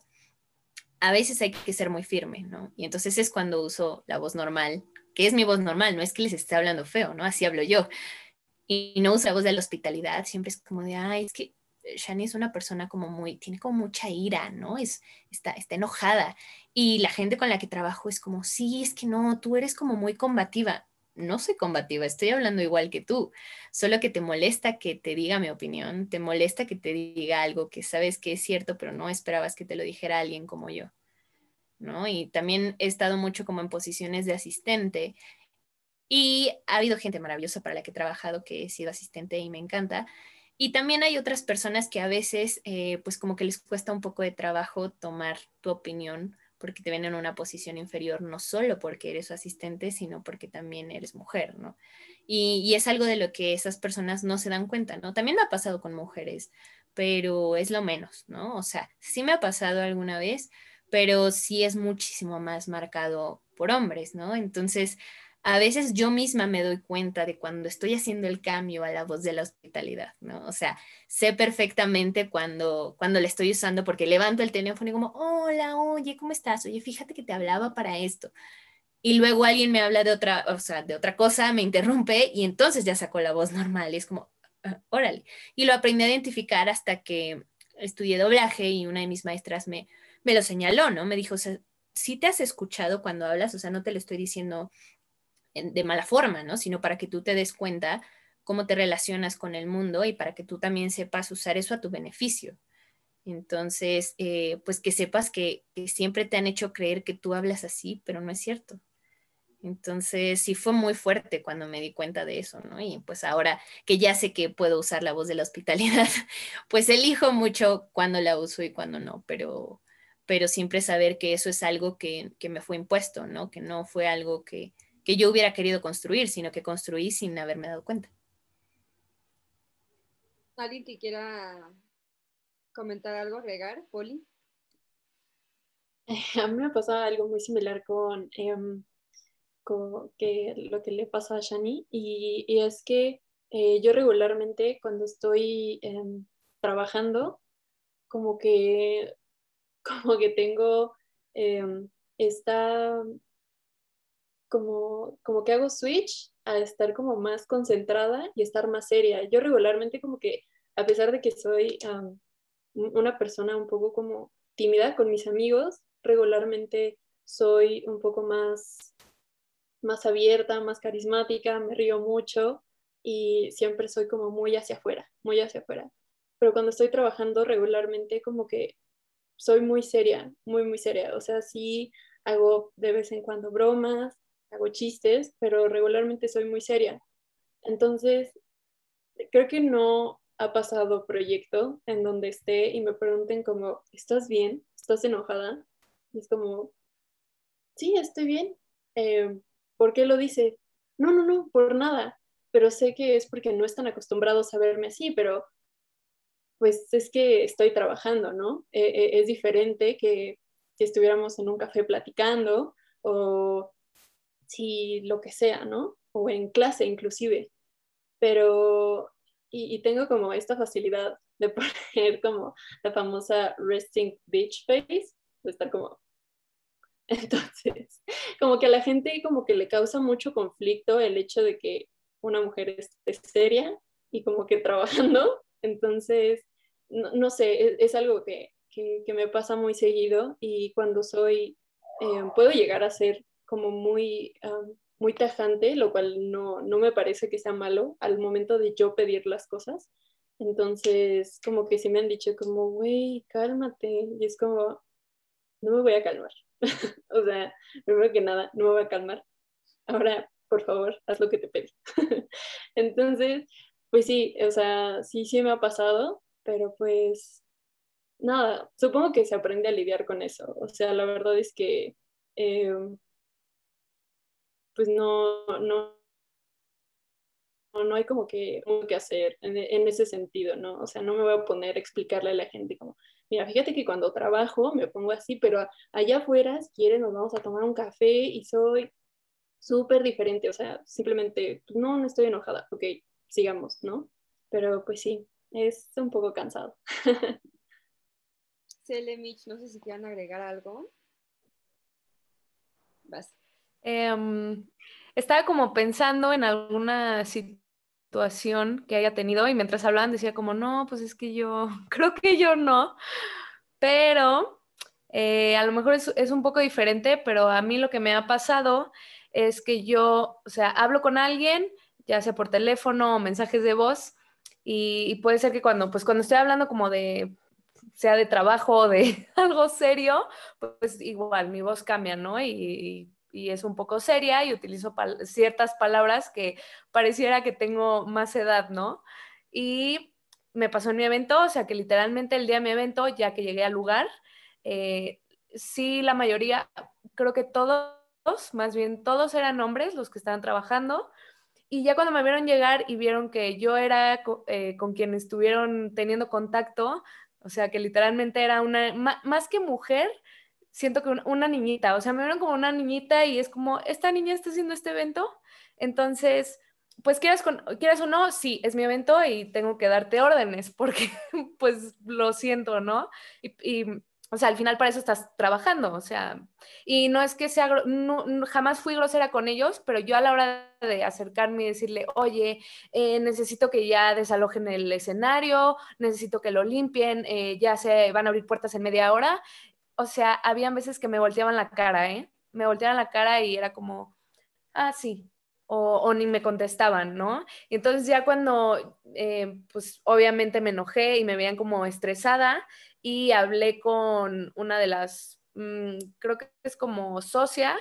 a veces hay que ser muy firme, ¿no? Y entonces es cuando uso la voz normal, que es mi voz normal, no es que les esté hablando feo, ¿no? Así hablo yo. Y no uso la voz de la hospitalidad, siempre es como de, ay, es que Shani es una persona como muy, tiene como mucha ira, ¿no? Es, está, está enojada. Y la gente con la que trabajo es como, sí, es que no, tú eres como muy combativa. No soy combativa, estoy hablando igual que tú, solo que te molesta que te diga mi opinión, te molesta que te diga algo que sabes que es cierto, pero no esperabas que te lo dijera alguien como yo. ¿no? Y también he estado mucho como en posiciones de asistente y ha habido gente maravillosa para la que he trabajado que he sido asistente y me encanta, y también hay otras personas que a veces, eh, pues como que les cuesta un poco de trabajo tomar tu opinión porque te ven en una posición inferior, no solo porque eres su asistente, sino porque también eres mujer, ¿no? Y, y, es algo de lo que esas personas no se dan cuenta, ¿no? También me ha pasado con mujeres, pero es lo menos, ¿no? O sea, sí me ha pasado alguna vez, pero sí es muchísimo más marcado por hombres, ¿no? Entonces, a veces yo misma me doy cuenta de cuando estoy haciendo el cambio a la voz de la hospitalidad, ¿no? O sea, sé perfectamente cuando, cuando le estoy usando porque levanto el teléfono y como, hola, oye, ¿cómo estás? Oye, fíjate que te hablaba para esto. Y luego alguien me habla de otra, o sea, de otra cosa, me interrumpe y entonces ya sacó la voz normal y es como, ah, órale. Y lo aprendí a identificar hasta que estudié doblaje y una de mis maestras me, me lo señaló, ¿no? Me dijo, o sea, si te has escuchado cuando hablas, o sea, no te lo estoy diciendo de mala forma, ¿no? Sino para que tú te des cuenta cómo te relacionas con el mundo y para que tú también sepas usar eso a tu beneficio. Entonces, eh, pues que sepas que, siempre te han hecho creer que tú hablas así, pero no es cierto. Entonces, sí fue muy fuerte cuando me di cuenta de eso, ¿no? Y pues ahora que ya sé que puedo usar la voz de la hospitalidad, pues elijo mucho cuando la uso y cuando no, pero, pero siempre saber que eso es algo que, que me fue impuesto, ¿no? Que no fue algo que, que yo hubiera querido construir, sino que construí sin haberme dado cuenta. ¿Alguien que quiera comentar algo, regar, Poli? A mí me pasa algo muy similar con, em, que lo que le pasa a Shani y, es que eh, yo regularmente cuando estoy em, trabajando como que como que tengo em, esta como, como que hago switch a estar como más concentrada y estar más seria. Yo regularmente como que, a pesar de que soy una persona un poco como tímida con mis amigos, regularmente soy un poco más, más abierta, más carismática, me río mucho y siempre soy como muy hacia afuera, muy hacia afuera. Pero cuando estoy trabajando regularmente como que soy muy seria, muy, muy seria. O sea, sí hago de vez en cuando bromas, hago chistes, pero regularmente soy muy seria. Entonces, creo que no ha pasado proyecto en donde esté y me pregunten como, ¿estás bien? ¿Estás enojada? Y es como, sí, estoy bien. Eh, ¿Por qué lo dice? No, no, no, por nada. Pero sé que es porque no están acostumbrados a verme así, pero pues es que estoy trabajando, ¿no? Eh, eh, es diferente que si estuviéramos en un café platicando o si lo que sea, ¿no? O en clase inclusive. Pero, y, tengo como esta facilidad de poner como la famosa resting beach face, de estar como... Entonces, como que a la gente como que le causa mucho conflicto el hecho de que una mujer esté seria y como que trabajando. Entonces, no, sé, es, algo que, que, me pasa muy seguido y cuando soy, eh, puedo llegar a ser como muy, muy tajante, lo cual no, no me parece que sea malo al momento de yo pedir las cosas. Entonces, como que sí me han dicho como, güey, cálmate. Y es como, no me voy a calmar. o sea, primero que nada, no me voy a calmar. Ahora, por favor, haz lo que te pedí. Entonces, pues sí, o sea, sí, sí me ha pasado, pero pues nada, supongo que se aprende a lidiar con eso. O sea, la verdad es que eh, pues no, no, no hay como que, que hacer en, ese sentido, ¿no? O sea, no me voy a poner a explicarle a la gente como, mira, fíjate que cuando trabajo me pongo así, pero allá afuera, si quieren, nos vamos a tomar un café y soy súper diferente, o sea, simplemente, no, no estoy enojada, ok, sigamos, ¿no? Pero pues sí, es un poco cansado. Cele, Mitch, no sé si quieran agregar algo. Vas. Em, estaba como pensando en alguna situación que haya tenido y mientras hablaban decía como, no, pues es que yo, creo que yo no, pero eh, a lo mejor es, es, un poco diferente, pero a mí lo que me ha pasado es que yo, o sea, hablo con alguien, ya sea por teléfono o mensajes de voz, y, puede ser que cuando, pues cuando estoy hablando como de, sea de trabajo o de algo serio, pues igual mi voz cambia, ¿no? Es un poco seria y utilizo ciertas palabras que pareciera que tengo más edad, ¿no? Y me pasó en mi evento, o sea que literalmente el día de mi evento, ya que llegué al lugar, eh, sí, la mayoría, creo que todos, más bien todos eran hombres los que estaban trabajando. Y ya cuando me vieron llegar y vieron que yo era eh, con quien estuvieron teniendo contacto, o sea que literalmente era una, más que mujer, siento que una, niñita, o sea, me vieron como una niñita y es como, esta niña está haciendo este evento, entonces, pues quieras, quieras o no, sí, es mi evento y tengo que darte órdenes porque pues lo siento, ¿no? Y, o sea, al final para eso estás trabajando, o sea, y no es que sea, jamás fui grosera con ellos, pero yo a la hora de acercarme y decirle, oye, eh, necesito que ya desalojen el escenario, necesito que lo limpien, eh, ya se van a abrir puertas en media hora, o sea, habían veces que me volteaban la cara, ¿eh? Me volteaban la cara y era como, ah, sí, o, ni me contestaban, ¿no? Y entonces ya cuando, eh, pues obviamente me enojé y me veían como estresada y hablé con una de las, mm, creo que es como socia,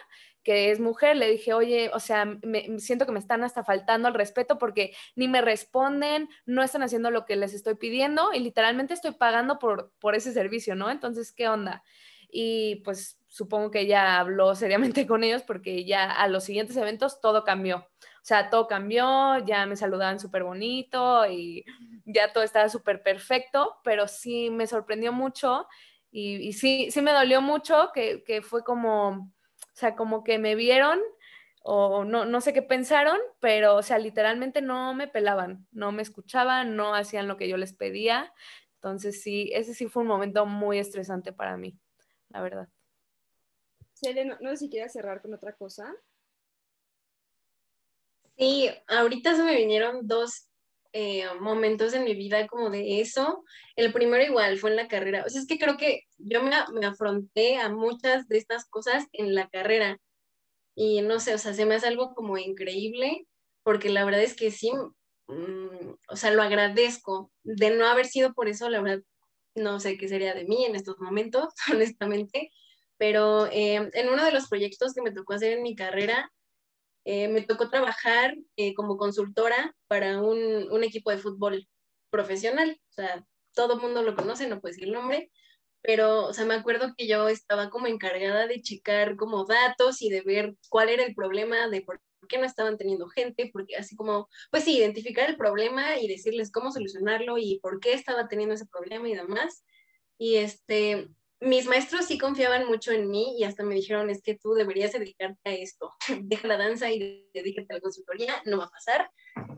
que es mujer, le dije, oye, o sea, me, siento que me están hasta faltando al respeto porque ni me responden, no están haciendo lo que les estoy pidiendo y literalmente estoy pagando por, por ese servicio, ¿no? Entonces, ¿qué onda? Y pues supongo que ella habló seriamente con ellos porque ya a los siguientes eventos todo cambió. O sea, todo cambió, ya me saludaban súper bonito y ya todo estaba súper perfecto, pero sí me sorprendió mucho y, y sí, sí me dolió mucho que, que fue como o sea, como que me vieron o no, no sé qué pensaron, pero, o sea, literalmente no me pelaban, no me escuchaban, no hacían lo que yo les pedía. Entonces, sí, ese sí fue un momento muy estresante para mí, la verdad. Cele, no, sé si quieres cerrar con otra cosa. Sí, ahorita se me vinieron dos eh, momentos en mi vida como de eso. El primero igual fue en la carrera. O sea, es que creo que yo me, me afronté a muchas de estas cosas en la carrera. Y no sé, o sea, se me hace algo como increíble, porque la verdad es que sí, mm, o sea, lo agradezco. De no haber sido por eso, la verdad, no sé qué sería de mí en estos momentos, honestamente. Pero eh, en uno de los proyectos que me tocó hacer en mi carrera, eh, me tocó trabajar eh, como consultora para un, un, equipo de fútbol profesional. O sea, todo mundo lo conoce, no puedo decir el nombre, pero, o sea, me acuerdo que yo estaba como encargada de checar como datos y de ver cuál era el problema, de por qué no estaban teniendo gente, porque así como, pues sí, identificar el problema y decirles cómo solucionarlo y por qué estaba teniendo ese problema y demás. Y este, mis maestros sí confiaban mucho en mí y hasta me dijeron, es que tú deberías dedicarte a esto, deja la danza y dedícate a la consultoría, no va a pasar,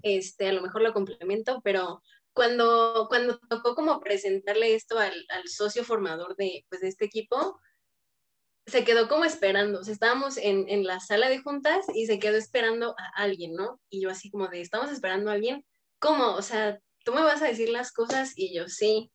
este, a lo mejor lo complemento, pero cuando, cuando tocó como presentarle esto al, socio formador de, pues, de este equipo, se quedó como esperando, o sea, estábamos en, en la sala de juntas y se quedó esperando a alguien, ¿no? Y yo así como de, estamos esperando a alguien, ¿cómo? O sea, tú me vas a decir las cosas y yo sí,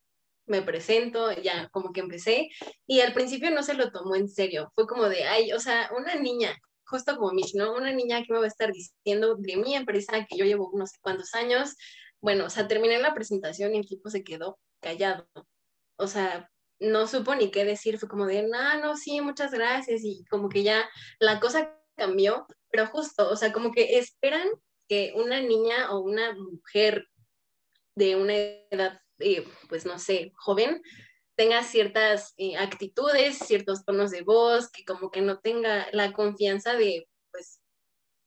me presento, ya como que empecé, y al principio no se lo tomó en serio, fue como de, ay, o sea, una niña, justo como Mitch, ¿no? Una niña que me va a estar diciendo de mi empresa que yo llevo no sé cuántos años, bueno, o sea, terminé la presentación y el tipo se quedó callado, o sea, no supo ni qué decir, fue como de, no, no, sí, muchas gracias, y como que ya la cosa cambió, pero justo, o sea, como que esperan que una niña o una mujer de una edad, eh, pues no sé, joven, tenga ciertas eh, actitudes, ciertos tonos de voz, que como que no tenga la confianza de, pues,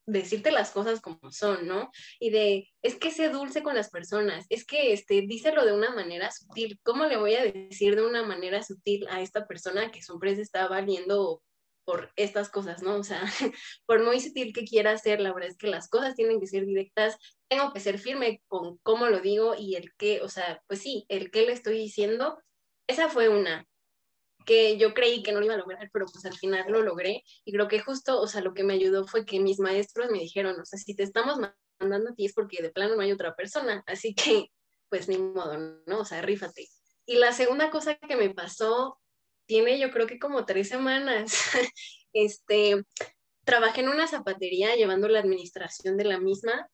decirte las cosas como son, ¿no? Y de, es que sé dulce con las personas, es que, este, díselo de una manera sutil. ¿Cómo le voy a decir de una manera sutil a esta persona que su empresa está valiendo por estas cosas, ¿no? O sea, por muy sutil que quiera ser, la verdad es que las cosas tienen que ser directas, tengo que ser firme con cómo lo digo y el qué, o sea, pues sí, el qué le estoy diciendo esa fue una que yo creí que no lo iba a lograr, pero pues al final lo logré. Y creo que justo, o sea, lo que me ayudó fue que mis maestros me dijeron, o sea, si te estamos mandando a ti es porque de plano no hay otra persona, así que pues ni modo, ¿no? O sea, rífate. Y la segunda cosa que me pasó, tiene yo creo que como tres semanas, este, trabajé en una zapatería llevando la administración de la misma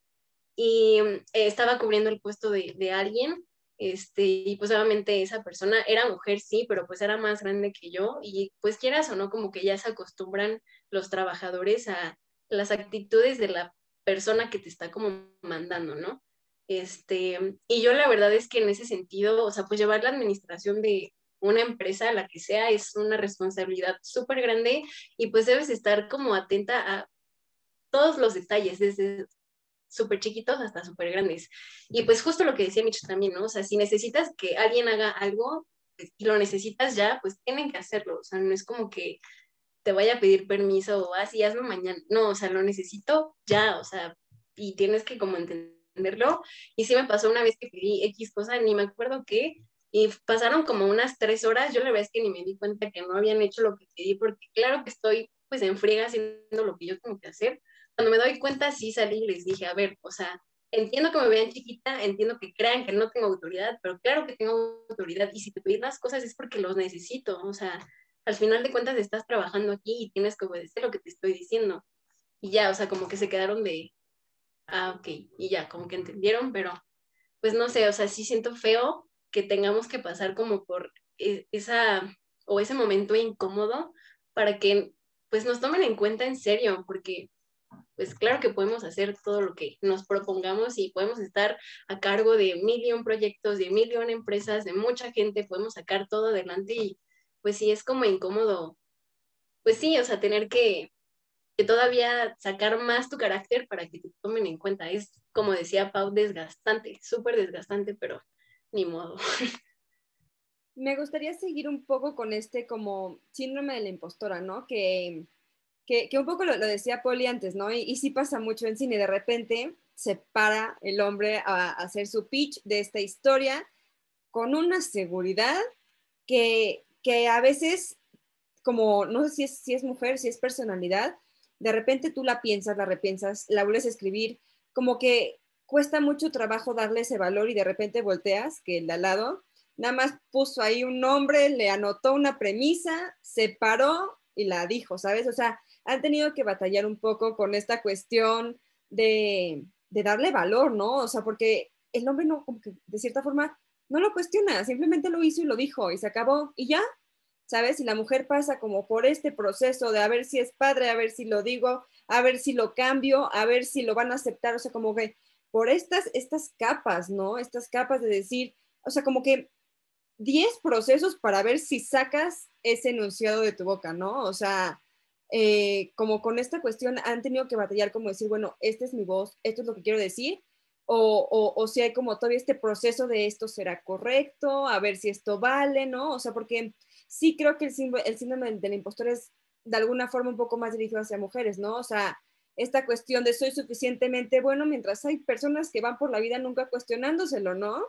y eh, estaba cubriendo el puesto de, de alguien este, y pues obviamente esa persona era mujer, sí, pero pues era más grande que yo y pues quieras o no, como que ya se acostumbran los trabajadores a las actitudes de la persona que te está como mandando, ¿no? Este, y yo la verdad es que en ese sentido, o sea, pues llevar la administración de una empresa, la que sea, es una responsabilidad súper grande y pues debes estar como atenta a todos los detalles, desde súper chiquitos hasta súper grandes. Y pues justo lo que decía Mitch también, ¿no? O sea, si necesitas que alguien haga algo pues, y lo necesitas ya, pues tienen que hacerlo. O sea, no es como que te vaya a pedir permiso o así, ah, hazlo mañana. No, o sea, lo necesito ya, o sea, y tienes que como entenderlo. Y sí me pasó una vez que pedí X cosa, ni me acuerdo qué, y pasaron como unas tres horas, yo la verdad es que ni me di cuenta que no habían hecho lo que pedí, porque claro que estoy pues en friega haciendo lo que yo tengo que hacer, cuando me doy cuenta, sí salí y les dije, a ver, o sea, entiendo que me vean chiquita, entiendo que crean que no tengo autoridad, pero claro que tengo autoridad y si te pedí las cosas es porque los necesito, o sea, al final de cuentas estás trabajando aquí y tienes que obedecer lo que te estoy diciendo. Y ya, o sea, como que se quedaron de, ah, ok, y ya, como que entendieron, pero pues no sé, o sea, sí siento feo que tengamos que pasar como por e, esa o ese momento incómodo para que pues nos tomen en cuenta en serio, porque pues claro que podemos hacer todo lo que nos propongamos y podemos estar a cargo de millón proyectos, de millón empresas, de mucha gente, podemos sacar todo adelante y pues sí es como incómodo, pues sí, o sea, tener que, que todavía sacar más tu carácter para que te tomen en cuenta. Es, como decía Pau, desgastante, súper desgastante, pero ni modo. Me gustaría seguir un poco con este como síndrome de la impostora, ¿no? Que que, un poco lo, decía Poli antes, ¿no? Y, sí pasa mucho en cine, de repente se para el hombre a, hacer su pitch de esta historia con una seguridad que, que a veces, como no sé si es, si es mujer, si es personalidad, de repente tú la piensas, la repiensas, la vuelves a escribir, como que cuesta mucho trabajo darle ese valor y de repente volteas, que el de al lado nada más puso ahí un nombre, le anotó una premisa, se paró y la dijo, ¿sabes? O sea, han tenido que batallar un poco con esta cuestión de, darle valor, ¿no? O sea, porque el hombre no, como de cierta forma, no lo cuestiona, simplemente lo hizo y lo dijo y se acabó y ya, ¿sabes? Y la mujer pasa como por este proceso de a ver si es padre, a ver si lo digo, a ver si lo cambio, a ver si lo van a aceptar, o sea, como que por estas, estas capas, ¿no? Estas capas de decir, o sea, como que 10 procesos para ver si sacas ese enunciado de tu boca, ¿no? O sea, eh, como con esta cuestión han tenido que batallar como decir, bueno, esta es mi voz, esto es lo que quiero decir, o, si hay como todavía este proceso de esto será correcto, a ver si esto vale, ¿no? O sea, porque sí creo que el, el síndrome del impostor es de alguna forma un poco más dirigido hacia mujeres, ¿no? O sea, esta cuestión de soy suficientemente bueno, mientras hay personas que van por la vida nunca cuestionándoselo, ¿no?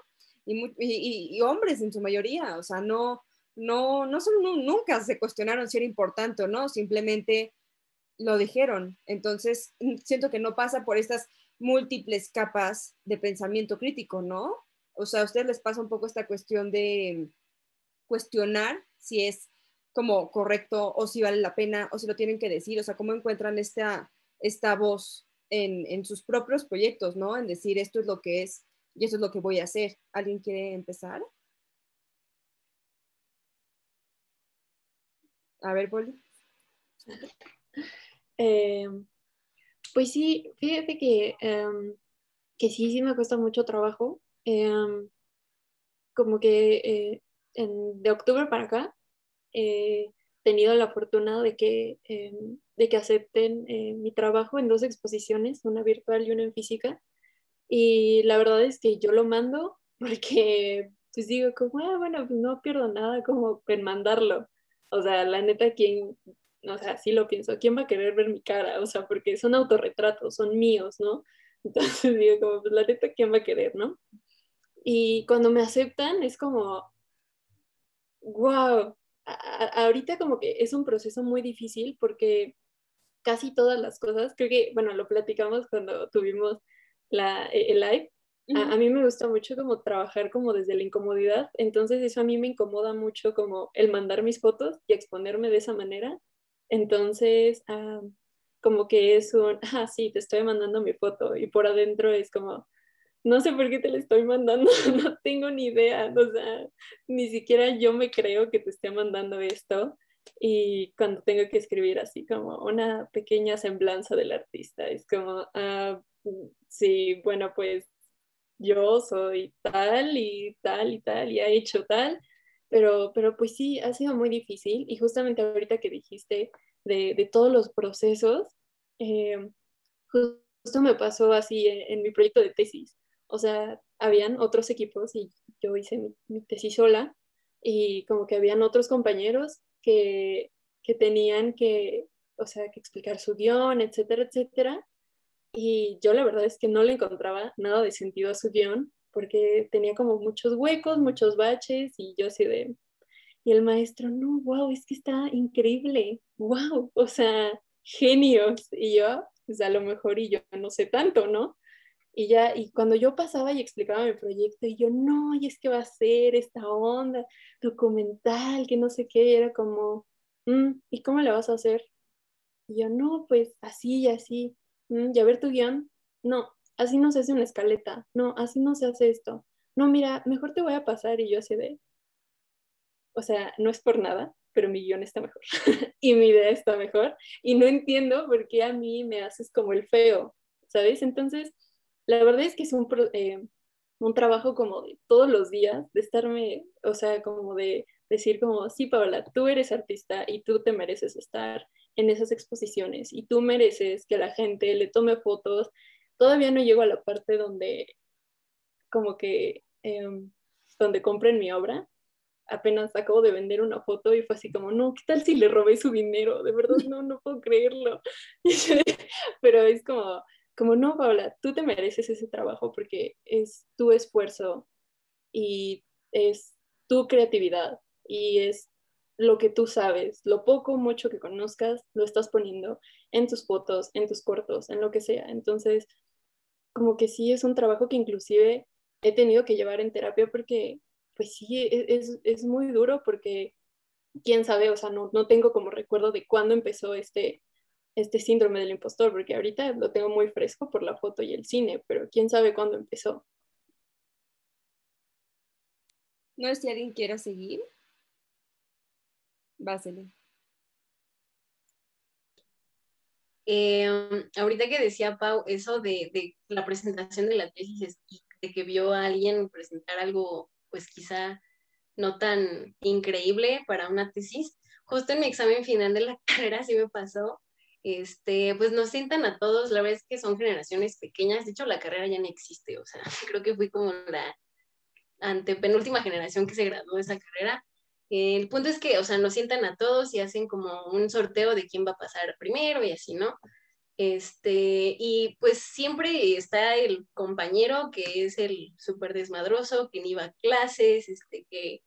y hombres en su mayoría, o sea, no, no, no son, nunca se cuestionaron si era importante o no, simplemente lo dijeron. Entonces, mm, siento que no pasa por estas múltiples capas de pensamiento crítico, ¿no? O sea, a ustedes les pasa un poco esta cuestión de cuestionar si es como correcto o si vale la pena o si lo tienen que decir, o sea, cómo encuentran esta, esta voz en, en sus propios proyectos, ¿no? En decir esto es lo que es y esto es lo que voy a hacer. ¿Alguien quiere empezar? A ver, Poli. Eh, pues sí, fíjate que, em, que sí, sí me cuesta mucho trabajo em, como que eh, de octubre para acá he tenido la fortuna de que, em, de que acepten eh, mi trabajo en dos exposiciones, una virtual y una en física. Y la verdad es que yo lo mando porque pues digo como, ah, bueno, pues no pierdo nada como en mandarlo. O sea, la neta, ¿quién, o sea, sí lo pienso, ¿quién va a querer ver mi cara? O sea, porque son autorretratos, son míos, ¿no? Entonces digo como, pues la neta, ¿quién va a querer, no? Y cuando me aceptan es como, wow, ahorita como que es un proceso muy difícil porque casi todas las cosas, creo que, bueno, lo platicamos cuando tuvimos la, el live, a, mí me gusta mucho como trabajar como desde la incomodidad, entonces eso a mí me incomoda mucho como el mandar mis fotos y exponerme de esa manera, entonces ah, como que es un, ah, sí, te estoy mandando mi foto y por adentro es como, no sé por qué te la estoy mandando, no tengo ni idea, o sea, ni siquiera yo me creo que te esté mandando esto. Y cuando tengo que escribir así como una pequeña semblanza del artista, es como, ah, sí, bueno, pues yo soy tal y tal y tal y he hecho tal, pero, pero pues sí, ha sido muy difícil y justamente ahorita que dijiste de, todos los procesos, eh, justo me pasó así en, en, mi proyecto de tesis, o sea, habían otros equipos y yo hice mi, mi tesis sola y como que habían otros compañeros que, que tenían que, o sea, que explicar su guion, etcétera, etcétera. Y yo la verdad es que no le encontraba nada de sentido a su guion porque tenía como muchos huecos, muchos baches y yo así de... Y el maestro, no, wow, es que está increíble, wow, o sea, genios. Y yo, pues a lo mejor y yo no sé tanto, ¿no? Y ya, y cuando yo pasaba y explicaba mi proyecto, y yo, no, y es que va a ser esta onda documental, que no sé qué, era como, mm, ¿y cómo le vas a hacer? Y yo, no, pues así y así. Mm, ¿Y a ver tu guion? No, así no se hace una escaleta. No, así no se hace esto. No, mira, mejor te voy a pasar y yo así de... O sea, no es por nada, pero mi guion está mejor y mi idea está mejor y no entiendo por qué a mí me haces como el feo, ¿sabes? Entonces, la verdad es que es un, eh, un trabajo como de todos los días, de estarme, o sea, como de decir como, sí, Paola, tú eres artista y tú te mereces estar en esas exposiciones y tú mereces que la gente le tome fotos. Todavía no llego a la parte donde como que, eh, donde compren mi obra. Apenas acabo de vender una foto y fue así como, no, ¿qué tal si le robé su dinero? De verdad, no, no puedo creerlo. Pero es como, como no, Paola, tú te mereces ese trabajo porque es tu esfuerzo y es tu creatividad y es lo que tú sabes, lo poco o mucho que conozcas, lo estás poniendo en tus fotos, en tus cortos, en lo que sea. Entonces, como que sí es un trabajo que inclusive he tenido que llevar en terapia porque, pues sí, es, es muy duro porque, quién sabe, o sea, no, no tengo como recuerdo de cuándo empezó este, este síndrome del impostor, porque ahorita lo tengo muy fresco por la foto y el cine, pero quién sabe cuándo empezó. No sé si alguien quiera seguir. Vásele. Eh, ahorita que decía Pau eso de, la presentación de la tesis de que vio a alguien presentar algo, pues quizá no tan increíble para una tesis, justo en mi examen final de la carrera sí me pasó este, pues nos sientan a todos, la verdad es que son generaciones pequeñas, de hecho la carrera ya no existe, o sea, creo que fui como la antepenúltima generación que se graduó de esa carrera. El punto es que, o sea, nos sientan a todos y hacen como un sorteo de quién va a pasar primero y así, ¿no? Este, y pues siempre está el compañero que es el súper desmadroso, que ni iba a clases, este, que,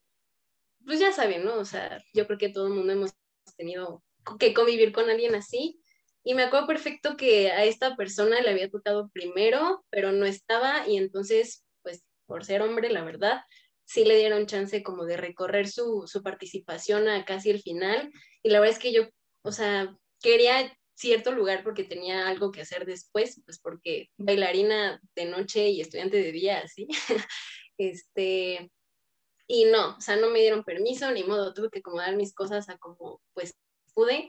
pues ya saben, ¿no? O sea, yo creo que todo el mundo hemos tenido que convivir con alguien así. Y me acuerdo perfecto que a esta persona le había tocado primero, pero no estaba y entonces, pues por ser hombre, la verdad, sí le dieron chance como de recorrer su, su participación a casi el final. Y la verdad es que yo, o sea, quería cierto lugar porque tenía algo que hacer después, pues porque bailarina de noche y estudiante de día, así. este, y no, o sea, no me dieron permiso, ni modo, tuve que acomodar mis cosas a como, pues, pude.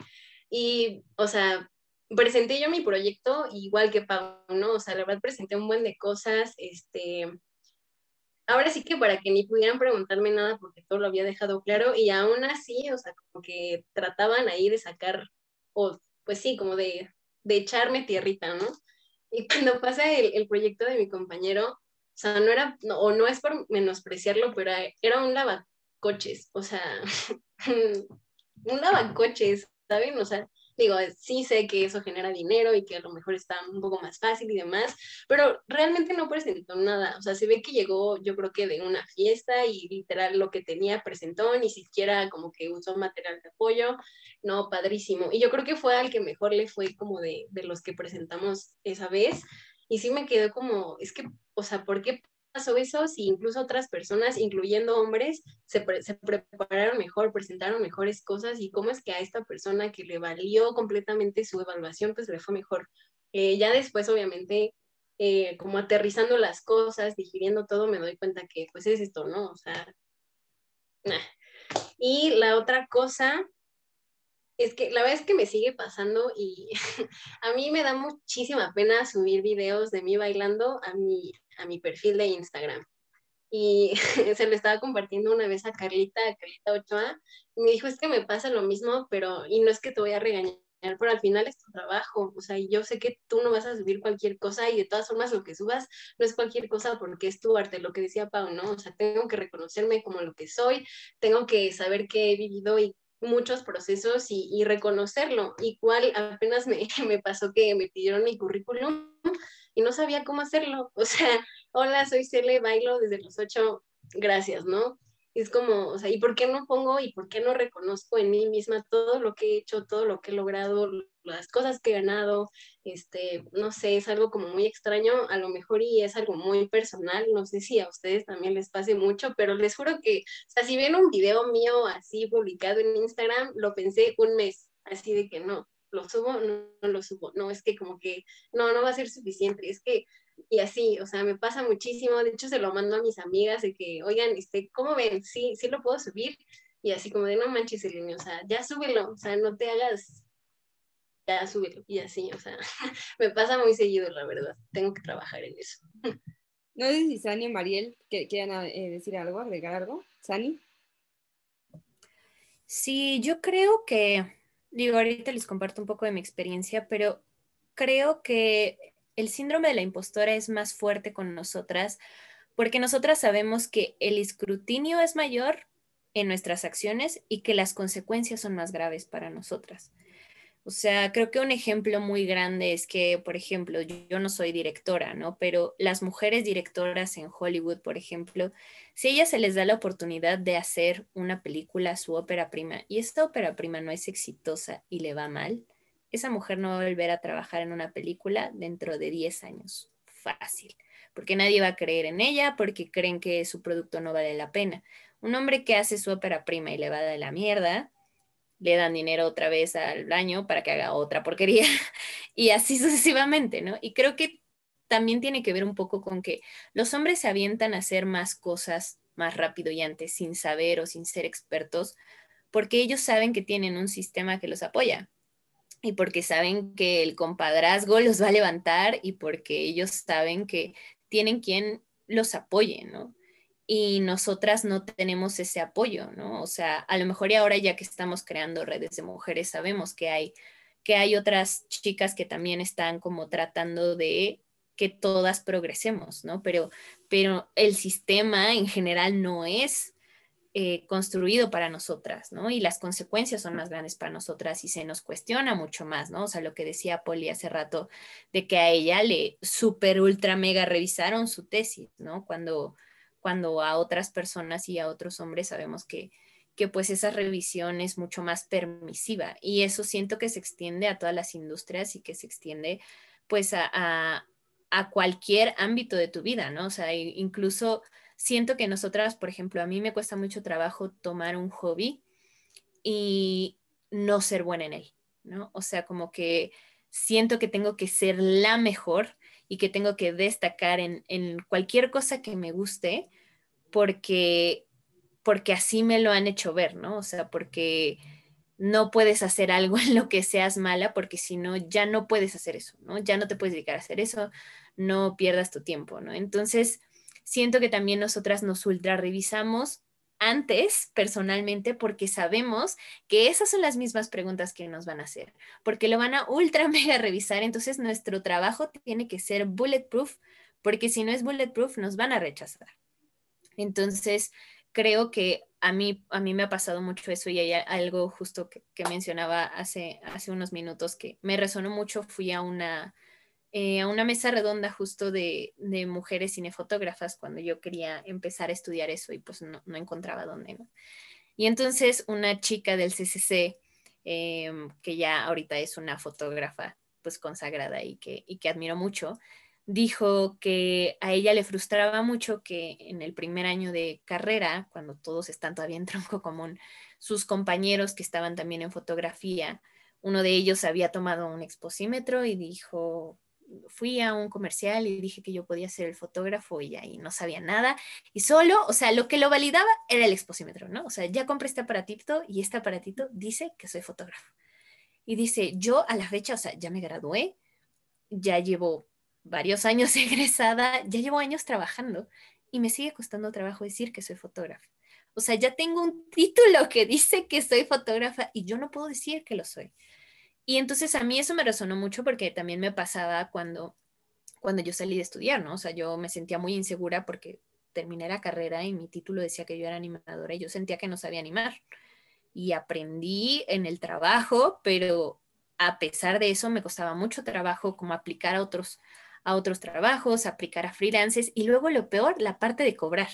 Y, o sea, presenté yo mi proyecto igual que Pau, ¿no? O sea, la verdad presenté un buen de cosas, este, ahora sí que para que ni pudieran preguntarme nada porque todo lo había dejado claro y aún así, o sea, como que trataban ahí de sacar, o pues sí, como de, de echarme tierrita, ¿no? Y cuando pasa el, el proyecto de mi compañero, o sea, no era, o no es por menospreciarlo, pero era un lavacoches, o sea, un lavacoches, ¿saben? O sea, digo, sí sé que eso genera dinero y que a lo mejor está un poco más fácil y demás, pero realmente no presentó nada. O sea, se ve que llegó, yo creo que de una fiesta y literal lo que tenía presentó, ni siquiera como que usó material de apoyo. No, padrísimo. Y yo creo que fue al que mejor le fue como de, de los que presentamos esa vez. Y sí me quedó como, es que, o sea, ¿por qué eso si incluso otras personas, incluyendo hombres, se, se, prepararon mejor, presentaron mejores cosas y cómo es que a esta persona que le valió completamente su evaluación, pues le fue mejor. Eh, ya después, obviamente, eh, como aterrizando las cosas, digiriendo todo, me doy cuenta que pues es esto, ¿no? O sea, nah. y la otra cosa es que la verdad es que me sigue pasando y a mí me da muchísima pena subir videos de mí bailando a mi, a mi perfil de Instagram. Y se lo estaba compartiendo una vez a Carlita, a Carlita Ochoa, y me dijo, es que me pasa lo mismo, pero, y no es que te voy a regañar, pero al final es tu trabajo, o sea, yo sé que tú no vas a subir cualquier cosa y de todas formas lo que subas no es cualquier cosa porque es tu arte, lo que decía Pau, ¿no? O sea, tengo que reconocerme como lo que soy, tengo que saber que he vivido y muchos procesos y, reconocerlo. Igual apenas me, me pasó que me pidieron mi currículum y no sabía cómo hacerlo. O sea, hola, soy Cele, bailo desde los ocho, gracias, ¿no? Es como, o sea, ¿y por qué no pongo y por qué no reconozco en mí misma todo lo que he hecho, todo lo que he logrado, las cosas que he ganado? Este, no sé, es algo como muy extraño, a lo mejor y es algo muy personal, no sé si a ustedes también les pase mucho, pero les juro que, o sea, si ven un video mío así publicado en Instagram, lo pensé un mes, así de que no, lo subo, no, no lo subo, no, es que como que no, no va a ser suficiente, es que y así, o sea, me pasa muchísimo, de hecho se lo mando a mis amigas de que, oigan, este, ¿cómo ven? Sí, sí lo puedo subir, y así como de, no manches, Eleni, o sea, ya súbelo, o sea, no te hagas, ya súbelo, y así, o sea, me pasa muy seguido, la verdad, tengo que trabajar en eso. No sé si Sani y Mariel quieran eh, decir algo, agregar algo. Sani. Sí, yo creo que, digo, ahorita les comparto un poco de mi experiencia, pero creo que el síndrome de la impostora es más fuerte con nosotras porque nosotras sabemos que el escrutinio es mayor en nuestras acciones y que las consecuencias son más graves para nosotras. O sea, creo que un ejemplo muy grande es que, por ejemplo, yo, no soy directora, ¿no? Pero las mujeres directoras en Hollywood, por ejemplo, si a ellas se les da la oportunidad de hacer una película, su ópera prima, y esta ópera prima no es exitosa y le va mal, esa mujer no va a volver a trabajar en una película dentro de 10 años. Fácil. Porque nadie va a creer en ella, porque creen que su producto no vale la pena. Un hombre que hace su ópera prima y le va de la mierda, le dan dinero otra vez al año para que haga otra porquería y así sucesivamente, ¿no? Y creo que también tiene que ver un poco con que los hombres se avientan a hacer más cosas más rápido y antes sin saber o sin ser expertos porque ellos saben que tienen un sistema que los apoya y porque saben que el compadrazgo los va a levantar y porque ellos saben que tienen quien los apoye, ¿no? Y nosotras no tenemos ese apoyo, ¿no? O sea, a lo mejor ahora ya que estamos creando redes de mujeres, sabemos que hay, que hay otras chicas que también están como tratando de que todas progresemos, ¿no? Pero, pero el sistema en general no es eh, construido para nosotras, ¿no? Y las consecuencias son más grandes para nosotras y se nos cuestiona mucho más, ¿no? O sea, lo que decía Poli hace rato, de que a ella le super, ultra, mega revisaron su tesis, ¿no? Cuando, cuando a otras personas y a otros hombres sabemos que, que pues esa revisión es mucho más permisiva y eso siento que se extiende a todas las industrias y que se extiende pues a, a, a cualquier ámbito de tu vida, ¿no? O sea, incluso siento que nosotras, por ejemplo, a mí me cuesta mucho trabajo tomar un hobby y no ser buena en él, ¿no? O sea, como que siento que tengo que ser la mejor y que tengo que destacar en, cualquier cosa que me guste porque, porque así me lo han hecho ver, ¿no? O sea, porque no puedes hacer algo en lo que seas mala porque si no, ya no puedes hacer eso, ¿no? Ya no te puedes dedicar a hacer eso, no pierdas tu tiempo, ¿no? Entonces, siento que también nosotras nos ultra revisamos antes personalmente porque sabemos que esas son las mismas preguntas que nos van a hacer, porque lo van a ultra mega revisar, entonces nuestro trabajo tiene que ser bulletproof, porque si no es bulletproof nos van a rechazar. Entonces, creo que a mí, a mí me ha pasado mucho eso y hay algo justo que, mencionaba hace, hace unos minutos que me resonó mucho, fui a una eh, a una mesa redonda justo de, de, mujeres cinefotógrafas cuando yo quería empezar a estudiar eso y pues no, encontraba dónde. Y entonces una chica del CCC, em, que ya ahorita es una fotógrafa pues consagrada y que, y que admiro mucho, dijo que a ella le frustraba mucho que en el primer año de carrera, cuando todos están todavía en tronco común, sus compañeros que estaban también en fotografía, uno de ellos había tomado un exposímetro y dijo, fui a un comercial y dije que yo podía ser el fotógrafo y ahí no sabía nada. Y solo, o sea, lo que lo validaba era el exposímetro, ¿no? O sea, ya compré este aparatito y este aparatito dice que soy fotógrafo. Y dice, yo a la fecha, o sea, ya me gradué, ya llevo varios años egresada, ya llevo años trabajando y me sigue costando trabajo decir que soy fotógrafo. O sea, ya tengo un título que dice que soy fotógrafa y yo no puedo decir que lo soy. Y entonces a mí eso me resonó mucho porque también me pasaba cuando, cuando yo salí de estudiar, ¿no? O sea, yo me sentía muy insegura porque terminé la carrera y mi título decía que yo era animadora y yo sentía que no sabía animar. Y aprendí en el trabajo, pero a pesar de eso me costaba mucho trabajo como aplicar a otros, a otros trabajos, aplicar a freelances y luego lo peor, la parte de cobrar.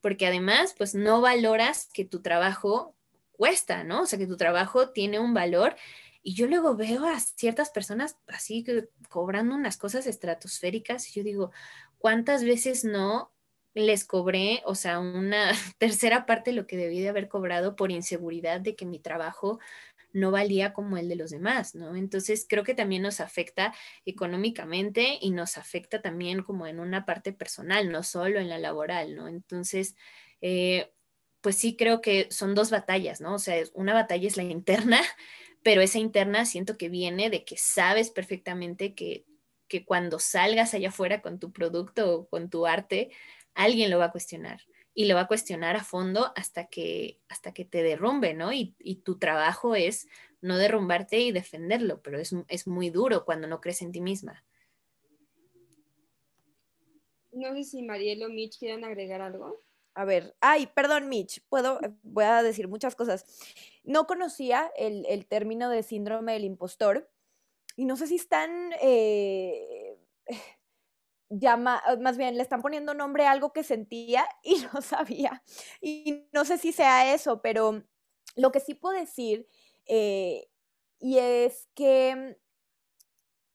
Porque además, pues no valoras que tu trabajo cuesta, ¿no? O sea, que tu trabajo tiene un valor y yo luego veo a ciertas personas así que cobrando unas cosas estratosféricas y yo digo, ¿cuántas veces no les cobré, o sea, una tercera parte de lo que debí de haber cobrado por inseguridad de que mi trabajo no valía como el de los demás, ¿no? Entonces creo que también nos afecta económicamente y nos afecta también como en una parte personal, no solo en la laboral, ¿no? Entonces, eh, pues sí creo que son dos batallas, ¿no? O sea, una batalla es la interna, pero esa interna siento que viene de que sabes perfectamente que, que cuando salgas allá afuera con tu producto o con tu arte, alguien lo va a cuestionar y lo va a cuestionar a fondo hasta que, hasta que te derrumbe, ¿no? Y, y tu trabajo es no derrumbarte y defenderlo, pero es, es, muy duro cuando no crees en ti misma. No sé si Mariel o Mitch quieren agregar algo. A ver, ay, perdón, Mitch, puedo, voy a decir muchas cosas. No conocía el, el término de síndrome del impostor y no sé si están, eh, llama, más bien le están poniendo nombre a algo que sentía y no sabía. Y no sé si sea eso, pero lo que sí puedo decir, eh, y es que,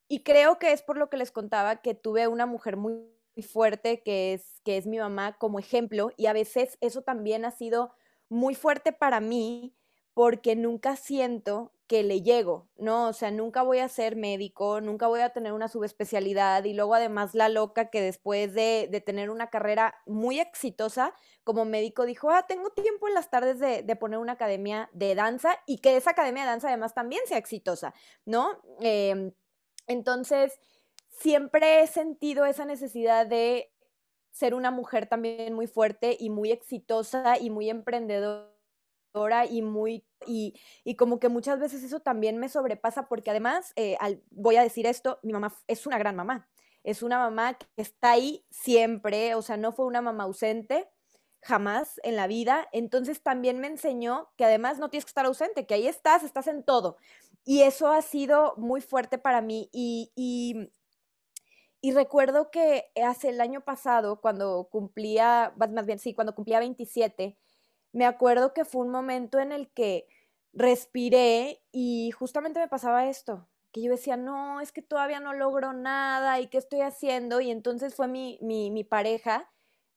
y creo que es por lo que les contaba, que tuve una mujer muy fuerte que es, que es mi mamá como ejemplo y a veces eso también ha sido muy fuerte para mí porque nunca siento que le llego, ¿no? O sea, nunca voy a ser médico, nunca voy a tener una subespecialidad y luego además la loca que después de, tener una carrera muy exitosa como médico dijo, ah, tengo tiempo en las tardes de, poner una academia de danza y que esa academia de danza además también sea exitosa, ¿no? Eh, entonces, siempre he sentido esa necesidad de ser una mujer también muy fuerte y muy exitosa y muy emprendedora y muy y, y como que muchas veces eso también me sobrepasa porque además eh, voy a decir esto mi mamá es una gran mamá. Es una mamá que está ahí siempre o sea no fue una mamá ausente jamás en la vida. Entonces también me enseñó que además no tienes que estar ausente que ahí estás estás en todo. Y eso ha sido muy fuerte para mí y y recuerdo que hace el año pasado, cuando cumplía, más bien sí, cuando cumplía 27, me acuerdo que fue un momento en el que respiré y justamente me pasaba esto, que yo decía, no, es que todavía no logro nada y qué estoy haciendo. Y entonces fue mi, mi, mi pareja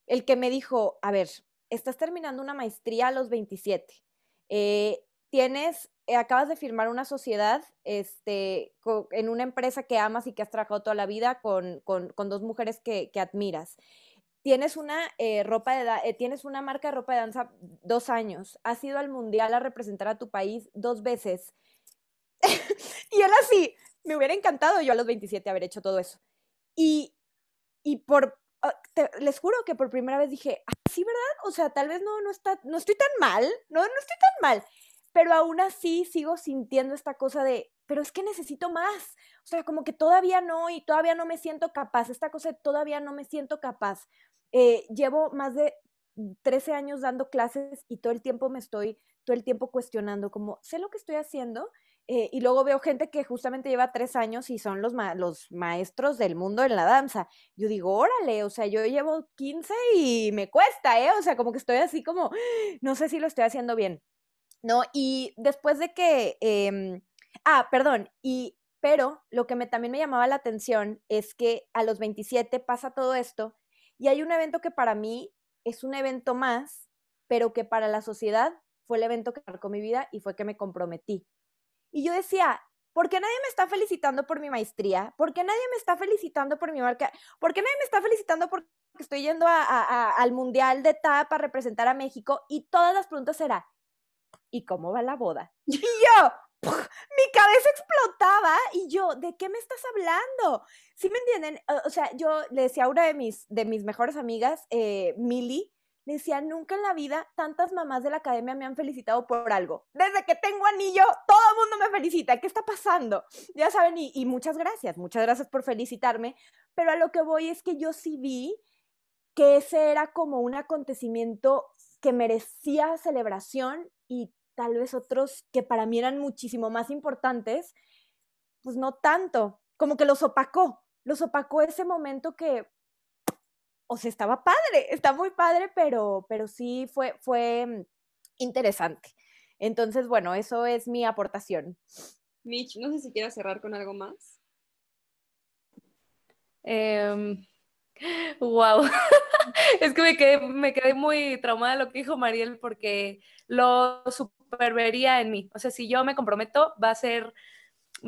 el que me dijo, a ver, estás terminando una maestría a los 27. Eh, tienes acabas de firmar una sociedad este, en una empresa que amas y que has trabajado toda la vida con, con, con dos mujeres que, que, admiras. Tienes una, eh, ropa de eh, tienes una marca de ropa de danza dos años. Has ido al mundial a representar a tu país dos veces. y él así, me hubiera encantado yo a los 27 haber hecho todo eso. Y, y por ah, te- les juro que por primera vez dije, "Ah, sí, ¿verdad? O sea, tal vez no, no, está, no estoy tan mal, no, no estoy tan mal, pero aún así sigo sintiendo esta cosa de, pero es que necesito más, o sea, como que todavía no y todavía no me siento capaz, esta cosa de todavía no me siento capaz. Eh, llevo más de 13 años dando clases y todo el tiempo me estoy, todo el tiempo cuestionando, como, sé lo que estoy haciendo, eh, y luego veo gente que justamente lleva tres años y son los, ma- los maestros del mundo en la danza. Yo digo, órale, o sea, yo llevo 15 y me cuesta, ¿eh? O sea, como que estoy así como, no sé si lo estoy haciendo bien. ¿No? Y después de que, em, ah, perdón, y, pero lo que también me llamaba la atención es que a los 27 pasa todo esto y hay un evento que para mí es un evento más, pero que para la sociedad fue el evento que marcó mi vida y fue que me comprometí. Y yo decía, ¿por qué nadie me está felicitando por mi maestría? ¿Por qué nadie me está felicitando por mi marca? ¿Por qué nadie me está felicitando porque estoy yendo a- al Mundial de TAP a representar a México? Y todas las preguntas eran, ¿y cómo va la boda? Y yo, mi cabeza explotaba y yo, ¿de qué me estás hablando? ¿Sí me entienden? O- sea, yo le decía a una de mis, de mis mejores amigas, eh, Millie, le decía, nunca en la vida tantas mamás de la academia me han felicitado por algo. Desde que tengo anillo, todo el mundo me felicita. ¿Qué está pasando? Ya saben, y, y muchas gracias, muchas gracias por felicitarme. Pero a lo que voy es que yo sí vi que ese era como un acontecimiento que merecía celebración y tal vez otros que para mí eran muchísimo más importantes, pues no tanto, como que los opacó, los opacó ese momento que, o sea, estaba padre, está muy padre, pero, pero sí fue, fue interesante. Entonces, bueno, eso es mi aportación. Mitch, no sé si quieras cerrar con algo más. Em, wow. Es que me quedé, me quedé muy traumada de lo que dijo Mariel porque lo supervería en mí. O sea, si yo me comprometo, va a ser,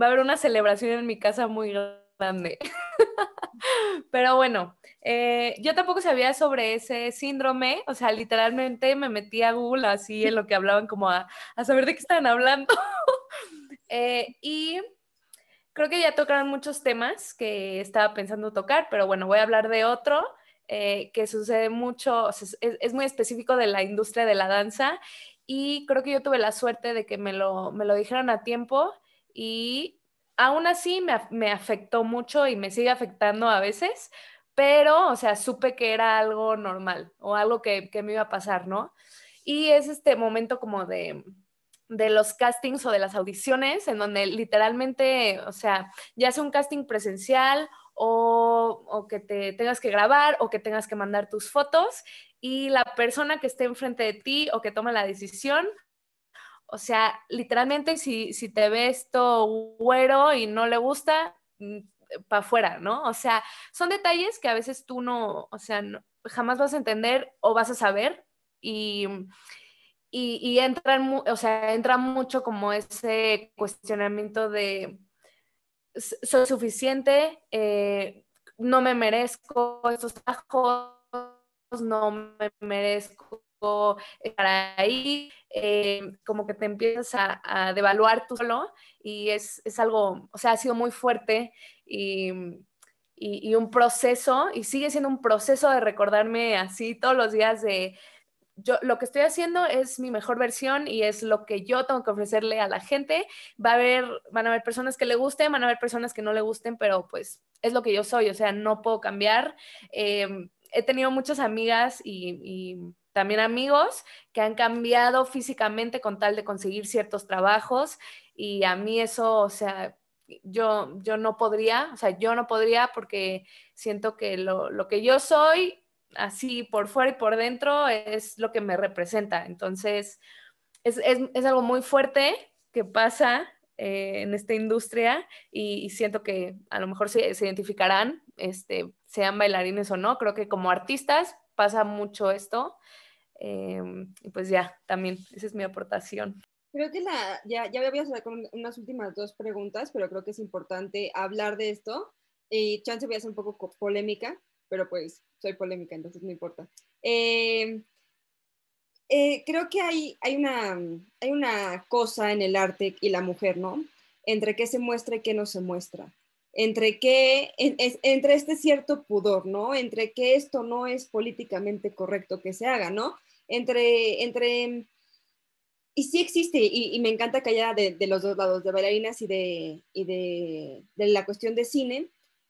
va a haber una celebración en mi casa muy grande. Pero bueno, eh, yo tampoco sabía sobre ese síndrome, o sea, literalmente me metí a Google así en lo que hablaban como a, a saber de qué estaban hablando. Eh, y creo que ya tocaron muchos temas que estaba pensando tocar, pero bueno, voy a hablar de otro eh, que sucede mucho, o sea, es, es, muy específico de la industria de la danza y creo que yo tuve la suerte de que me lo, me lo dijeron a tiempo y aún así me, me afectó mucho y me sigue afectando a veces, pero, o sea, supe que era algo normal o algo que, que me iba a pasar, ¿no? Y es este momento como de, de los castings o de las audiciones, en donde literalmente, o sea, ya sea un casting presencial o, o, que te tengas que grabar o que tengas que mandar tus fotos y la persona que esté enfrente de ti o que toma la decisión, o sea, literalmente si, si te ve esto güero y no le gusta, para afuera, ¿no? O sea, son detalles que a veces tú no, o sea, jamás vas a entender o vas a saber y y, y entran, o sea, entra mucho como ese cuestionamiento de soy suficiente, eh, no me merezco estos trabajos, no me merezco estar ahí, eh, como que te empiezas a, devaluar tú solo y es, es, algo, o sea, ha sido muy fuerte y, y, un proceso y sigue siendo un proceso de recordarme así todos los días de yo lo que estoy haciendo es mi mejor versión y es lo que yo tengo que ofrecerle a la gente. Va a haber, van a haber personas que le gusten, van a haber personas que no le gusten, pero pues es lo que yo soy, o sea, no puedo cambiar. Eh, he tenido muchas amigas y, también amigos que han cambiado físicamente con tal de conseguir ciertos trabajos y a mí eso, o sea, yo, yo no podría, o sea, yo no podría porque siento que lo, lo que yo soy así por fuera y por dentro es lo que me representa. Entonces, es, es, es algo muy fuerte que pasa eh, en esta industria y, y, siento que a lo mejor se, se, identificarán, este, sean bailarines o no. Creo que como artistas pasa mucho esto. Eh, y pues ya, también, esa es mi aportación. Creo que la, ya, ya voy a con unas últimas dos preguntas, pero creo que es importante hablar de esto. Y chance voy a ser un poco polémica, pero pues soy polémica, entonces no importa. Eh, eh, creo que hay, hay, una, hay una cosa en el arte y la mujer, ¿no? Entre qué se muestra y qué no se muestra. entre que, entre este cierto pudor, ¿no? Entre que esto no es políticamente correcto que se haga, ¿no? Entre, entre, y sí existe, y, me encanta que haya de, los dos lados, de bailarinas y de, y de, de, la cuestión de cine,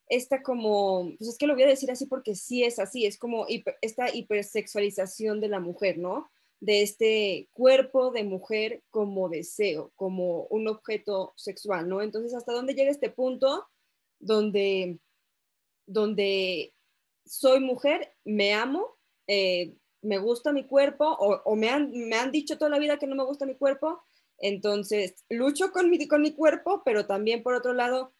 esta como, pues es que lo voy a decir así porque sí es así, es como esta hipersexualización de la mujer, ¿no? De este cuerpo de mujer como deseo, como un objeto sexual, ¿no? Entonces, ¿hasta dónde llega este punto? donde, donde soy mujer, me amo, eh, me gusta mi cuerpo o, me, han, me, han, dicho toda la vida que no me gusta mi cuerpo, entonces lucho con mi, con mi cuerpo, pero también por otro lado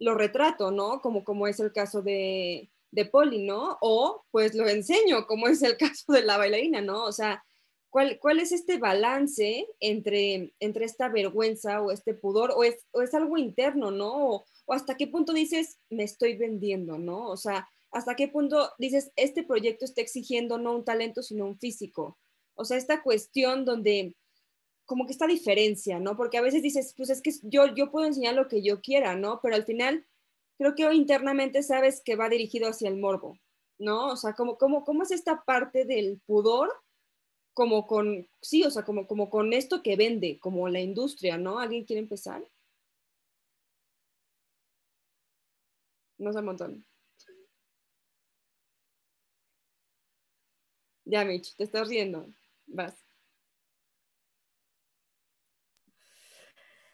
lo retrato, ¿no? Como, como es el caso de, de Polly, ¿no? O pues lo enseño, como es el caso de la bailarina, ¿no? O sea, ¿cuál, cuál es este balance entre, entre esta vergüenza o este pudor o es, o es algo interno, ¿no? o hasta qué punto dices, me estoy vendiendo, ¿no? O sea, hasta qué punto dices, este proyecto está exigiendo no un talento, sino un físico. O sea, esta cuestión donde como que esta diferencia, ¿no? Porque a veces dices, pues es que yo, yo puedo enseñar lo que yo quiera, ¿no? Pero al final creo que internamente sabes que va dirigido hacia el morbo, ¿no? O sea, como, como, ¿cómo es esta parte del pudor? Como con, sí, o sea, como, como con esto que vende, como la industria, ¿no? ¿Alguien quiere empezar? No sé un montón. Ya, Mitch, te estás riendo. Vas.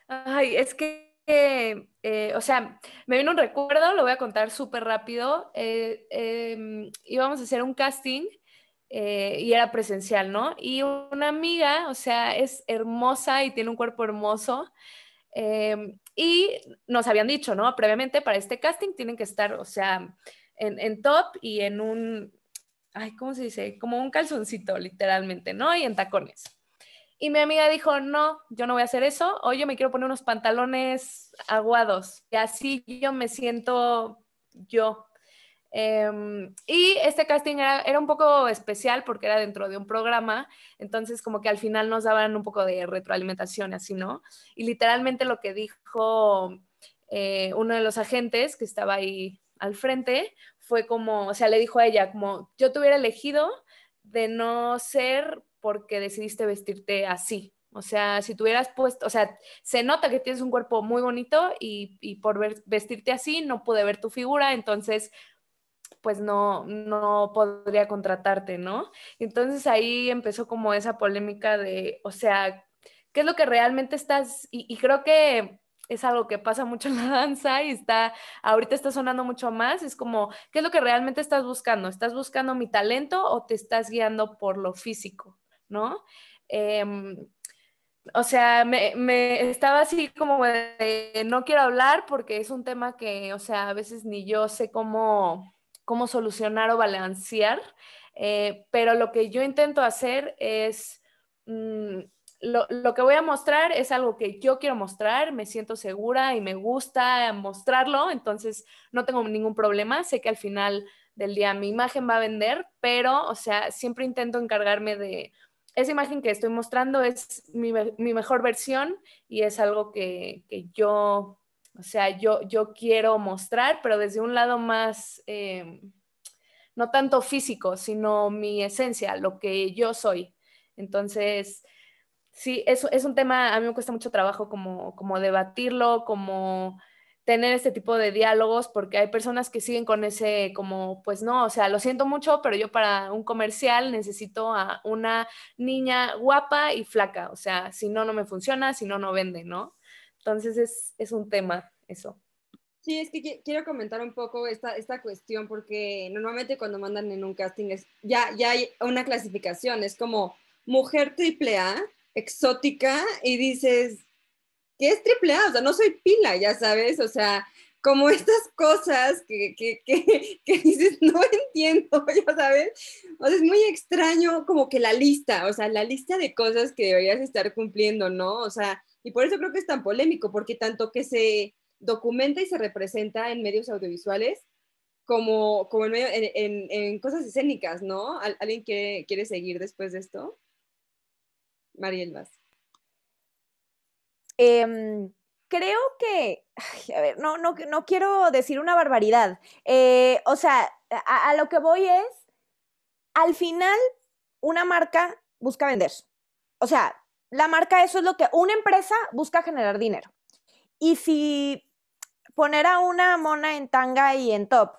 Ay, es que, eh, o sea, me vino un recuerdo, lo voy a contar súper rápido. Eh, em, íbamos a hacer un casting eh, y era presencial, ¿no? Y una amiga, o sea, es hermosa y tiene un cuerpo hermoso. Em, y nos habían dicho, ¿no? Previamente para este casting tienen que estar, o sea, en, top y en un, ay, ¿cómo se dice? Como un calzoncito, literalmente, ¿no? Y en tacones. Y mi amiga dijo, no, yo no voy a hacer eso, hoy yo me quiero poner unos pantalones aguados. Y así yo me siento yo. Em, y este casting era, un poco especial porque era dentro de un programa, entonces como que al final nos daban un poco de retroalimentación, así, ¿no? Y literalmente lo que dijo eh, uno de los agentes que estaba ahí al frente fue como, o sea, le dijo a ella, como yo te hubiera elegido de no ser porque decidiste vestirte así. O sea, si tuvieras puesto, o sea, se nota que tienes un cuerpo muy bonito y por vestirte así no pude ver tu figura, entonces pues no, no podría contratarte, ¿no? Entonces ahí empezó como esa polémica de, o sea, ¿qué es lo que realmente estás? Y, creo que es algo que pasa mucho en la danza y está, ahorita está sonando mucho más, es como, ¿qué es lo que realmente estás buscando? ¿Estás buscando mi talento o te estás guiando por lo físico, ¿no? Em, o sea, me, me, estaba así como de, no quiero hablar porque es un tema que, o sea, a veces ni yo sé cómo, cómo solucionar o balancear, eh, pero lo que yo intento hacer es, mm, lo, que voy a mostrar es algo que yo quiero mostrar, me siento segura y me gusta mostrarlo, entonces no tengo ningún problema, sé que al final del día mi imagen va a vender, pero, o sea, siempre intento encargarme de... Esa imagen que estoy mostrando es mi, mejor versión y es algo que, que yo o sea, yo, yo quiero mostrar, pero desde un lado más, eh, no tanto físico, sino mi esencia, lo que yo soy. Entonces, sí, eso es un tema, a mí me cuesta mucho trabajo como, como debatirlo, como tener este tipo de diálogos, porque hay personas que siguen con ese, como, pues no, o sea, lo siento mucho, pero yo para un comercial necesito a una niña guapa y flaca, o sea, si no, no me funciona, si no, no vende, ¿no? Entonces es, un tema eso. Sí, es que quiero comentar un poco esta, esta cuestión porque normalmente cuando mandan en un casting es, ya, ya hay una clasificación, es como mujer triple A, exótica, y dices, ¿qué es triple A? O sea, no soy pila, ya sabes, o sea, como estas cosas que, que, que, que, dices, no entiendo, ya sabes. O sea, es muy extraño como que la lista, o sea, la lista de cosas que deberías estar cumpliendo, ¿no? O sea, y por eso creo que es tan polémico, porque tanto que se documenta y se representa en medios audiovisuales como, como en, en, en, cosas escénicas, ¿no? ¿Alguien quiere, quiere seguir después de esto? Mariel Vaz. Em, creo que, a ver, no, no, no quiero decir una barbaridad. Eh, o sea, a, a, lo que voy es, al final, una marca busca vender. O sea, la marca eso es lo que una empresa busca generar dinero. Y si poner a una mona en tanga y en top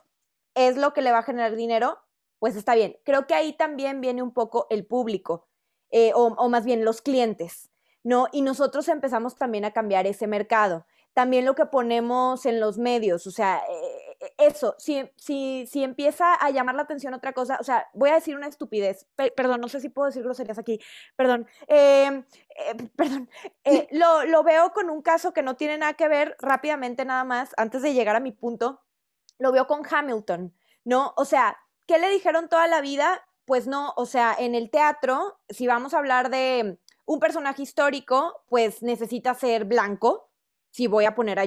es lo que le va a generar dinero, pues está bien. Creo que ahí también viene un poco el público, eh, o, más bien los clientes, ¿no? Y nosotros empezamos también a cambiar ese mercado. También lo que ponemos en los medios, o sea, eh, eso, si, si, si empieza a llamar la atención otra cosa, o sea, voy a decir una estupidez, perdón, no sé si puedo decir groserías aquí, perdón, eh, eh, perdón, eh, lo, lo veo con un caso que no tiene nada que ver rápidamente nada más, antes de llegar a mi punto, lo veo con Hamilton, ¿no? O sea, ¿qué le dijeron toda la vida? Pues no, o sea, en el teatro, si vamos a hablar de un personaje histórico, pues necesita ser blanco, si voy a poner a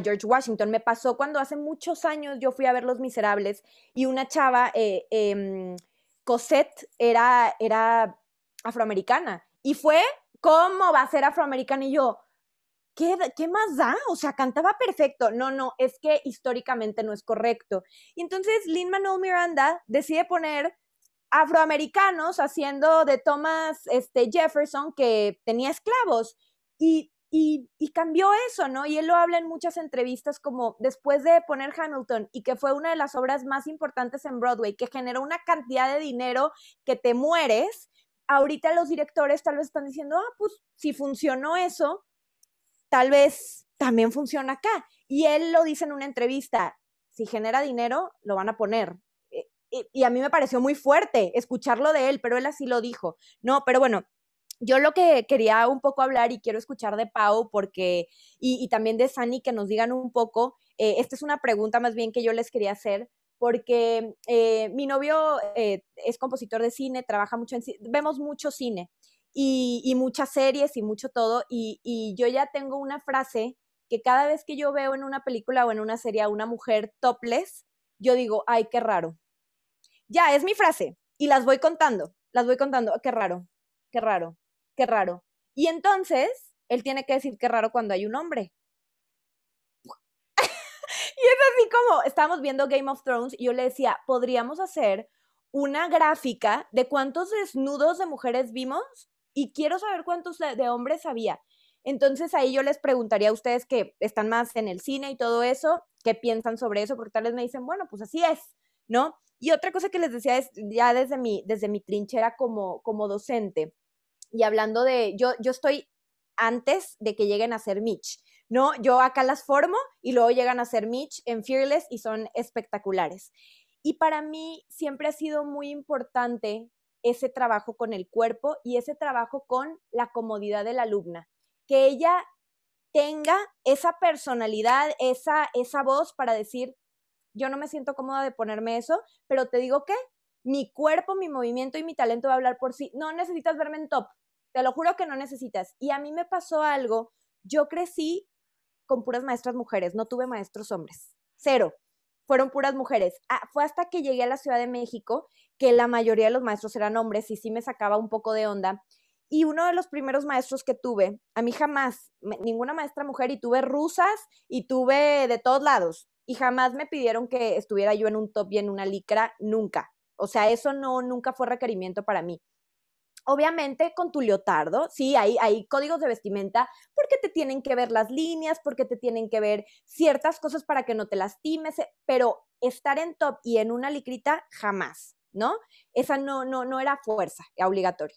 George, Washington. Me pasó cuando hace muchos años yo fui a ver Los Miserables y una chava, eh, eh, Cosette, era, era afroamericana. Y fue, ¿cómo va a ser afroamericana? Y yo, ¿Qué, ¿qué, más da? O sea, cantaba perfecto. No, no, es que históricamente no es correcto. Y entonces Lin Manuel Miranda decide poner afroamericanos haciendo de Thomas este, Jefferson que tenía esclavos. Y y, cambió eso, ¿no? Y él lo habla en muchas entrevistas como después de poner Hamilton y que fue una de las obras más importantes en Broadway, que generó una cantidad de dinero que te mueres, ahorita los directores tal vez están diciendo, ah, pues si funcionó eso, tal vez también funciona acá. Y él lo dice en una entrevista, si genera dinero, lo van a poner. E, y, y a mí me pareció muy fuerte escucharlo de él, pero él así lo dijo. No, pero bueno, yo lo que quería un poco hablar y quiero escuchar de Pau porque, y, también de Sani que nos digan un poco, eh, esta es una pregunta más bien que yo les quería hacer, porque eh, mi novio eh, es compositor de cine, trabaja mucho en cine, vemos mucho cine y, muchas series y mucho todo, y, y, yo ya tengo una frase que cada vez que yo veo en una película o en una serie a una mujer topless, yo digo, ay, qué raro. Ya, es mi frase, y las voy contando, las voy contando, qué raro, qué raro qué raro. Y entonces, él tiene que decir qué raro cuando hay un hombre. y es así como, estábamos viendo Game of Thrones y yo le decía, podríamos hacer una gráfica de cuántos desnudos de mujeres vimos y quiero saber cuántos de, hombres había. Entonces ahí yo les preguntaría a ustedes que están más en el cine y todo eso, qué piensan sobre eso, porque tal vez me dicen, bueno, pues así es, ¿no? Y otra cosa que les decía es, ya desde mi, desde mi trinchera como, como docente, y hablando de, yo, yo estoy antes de que lleguen a ser Mitch, ¿no? Yo acá las formo y luego llegan a ser Mitch en Fearless y son espectaculares. Y para mí siempre ha sido muy importante ese trabajo con el cuerpo y ese trabajo con la comodidad de la alumna, que ella tenga esa personalidad, esa, esa voz para decir, yo no me siento cómoda de ponerme eso, pero te digo que mi cuerpo, mi movimiento y mi talento va a hablar por sí. No necesitas verme en top, te lo juro que no necesitas. Y a mí me pasó algo, yo crecí con puras maestras mujeres, no tuve maestros hombres, cero, fueron puras mujeres. Ah, fue hasta que llegué a la Ciudad de México que la mayoría de los maestros eran hombres y sí me sacaba un poco de onda. Y uno de los primeros maestros que tuve, a mí jamás, ninguna maestra mujer, y tuve rusas y tuve de todos lados, y jamás me pidieron que estuviera yo en un top y en una licra, nunca. O sea, eso no, nunca fue requerimiento para mí obviamente con tu leotardo, sí, hay, hay códigos de vestimenta porque te tienen que ver las líneas, porque te tienen que ver ciertas cosas para que no te lastimes, eh, pero estar en top y en una licrita jamás, ¿no? Esa no, no, no era fuerza obligatoria.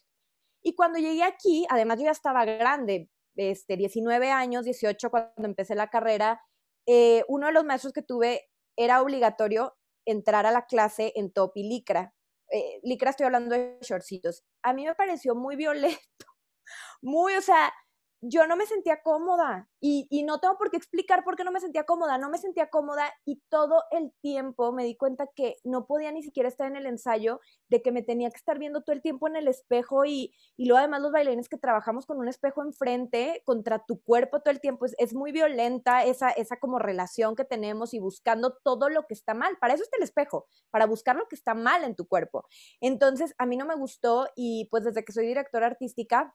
Y cuando llegué aquí, además yo ya estaba grande, este, 19 años, 18 cuando empecé la carrera, eh, uno de los maestros que tuve era obligatorio entrar a la clase en top y licra eh, licra estoy hablando de shortcitos, a mí me pareció muy violento, muy, o sea, yo no me sentía cómoda y, no tengo por qué explicar por qué no me sentía cómoda, no me sentía cómoda y todo el tiempo me di cuenta que no podía ni siquiera estar en el ensayo, de que me tenía que estar viendo todo el tiempo en el espejo y, y luego además los bailarines que trabajamos con un espejo enfrente contra tu cuerpo todo el tiempo, es, es muy violenta esa, esa como relación que tenemos y buscando todo lo que está mal, para eso está el espejo, para buscar lo que está mal en tu cuerpo. Entonces a mí no me gustó y pues desde que soy directora artística,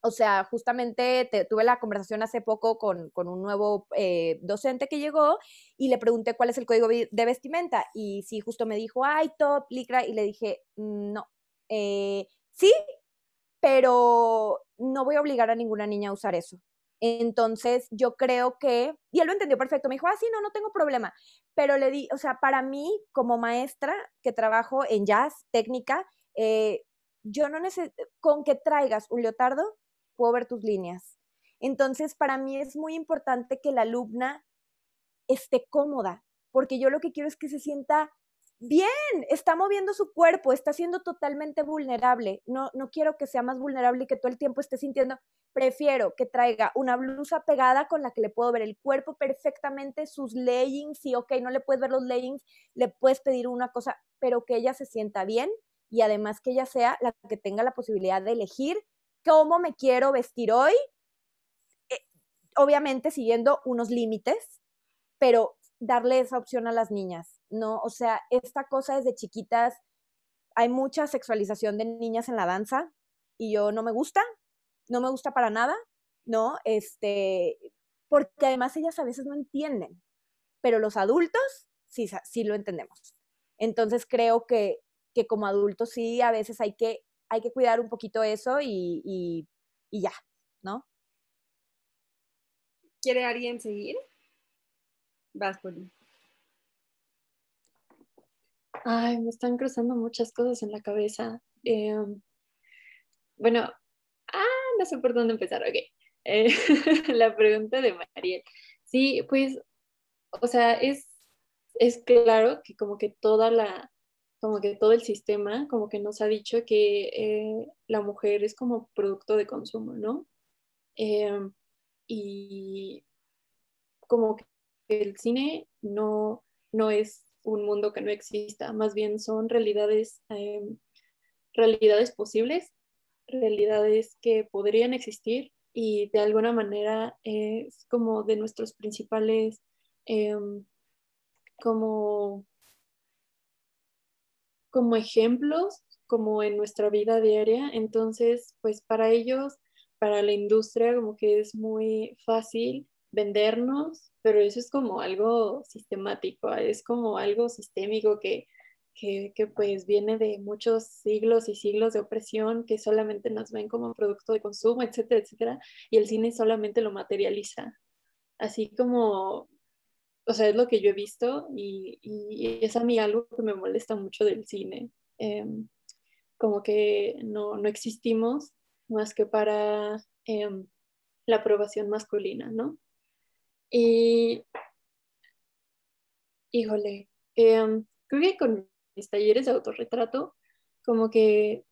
O sea, justamente tuve la conversación hace poco con, un nuevo eh, docente que llegó y le pregunté cuál es el código de vestimenta. Y sí, justo me dijo, ay, top, licra. Y le dije, no, eh, sí, pero no voy a obligar a ninguna niña a usar eso. Entonces, yo creo que, y él lo entendió perfecto, me dijo, ah, sí, no, no tengo problema, pero le di, o sea, para mí, como maestra que trabajo en jazz, técnica, eh, yo no necesito, con que traigas un leotardo, puedo ver tus líneas. Entonces, para mí es muy importante que la alumna esté cómoda, porque yo lo que quiero es que se sienta bien, está moviendo su cuerpo, está siendo totalmente vulnerable. No, no quiero que sea más vulnerable y que todo el tiempo esté sintiendo. Prefiero que traiga una blusa pegada con la que le puedo ver el cuerpo perfectamente, sus leggings, y ok, no le puedes ver los leggings, le puedes pedir una cosa, pero que ella se sienta bien y además que ella sea la que tenga la posibilidad de elegir cómo me quiero vestir hoy, eh, obviamente siguiendo unos límites, pero darle esa opción a las niñas, ¿no? O sea, esta cosa desde chiquitas, hay mucha sexualización de niñas en la danza y yo no me gusta, no me gusta para nada, ¿no? Este, porque además ellas a veces no entienden, pero los adultos sí, sí lo entendemos. Entonces creo que, que como adultos sí, a veces hay que, hay que cuidar un poquito eso y, y, y ya, ¿no? ¿Quiere alguien seguir? Vas, Poli. Ay, me están cruzando muchas cosas en la cabeza. Em, bueno, ah, no sé por dónde empezar. Ok. Eh, la pregunta de Mariel. Sí, pues, o sea, es, es claro que como que toda la, como que todo el sistema como que nos ha dicho que eh, la mujer es como producto de consumo, ¿no? Em, y como que el cine no, no es un mundo que no exista, más bien son realidades, em, realidades posibles, realidades que podrían existir y de alguna manera es como de nuestros principales em, como, como ejemplos, como en nuestra vida diaria. Entonces, pues para ellos, para la industria, como que es muy fácil vendernos, pero eso es como algo sistemático, es como algo sistémico que, que, que, pues viene de muchos siglos y siglos de opresión que solamente nos ven como producto de consumo, etcétera, etcétera, y el cine solamente lo materializa. Así como, o sea, es lo que yo he visto y, y es a mí algo que me molesta mucho del cine. Em, como que no, no, existimos más que para em, la aprobación masculina, ¿no? Y, híjole, em, creo que con mis talleres de autorretrato, como que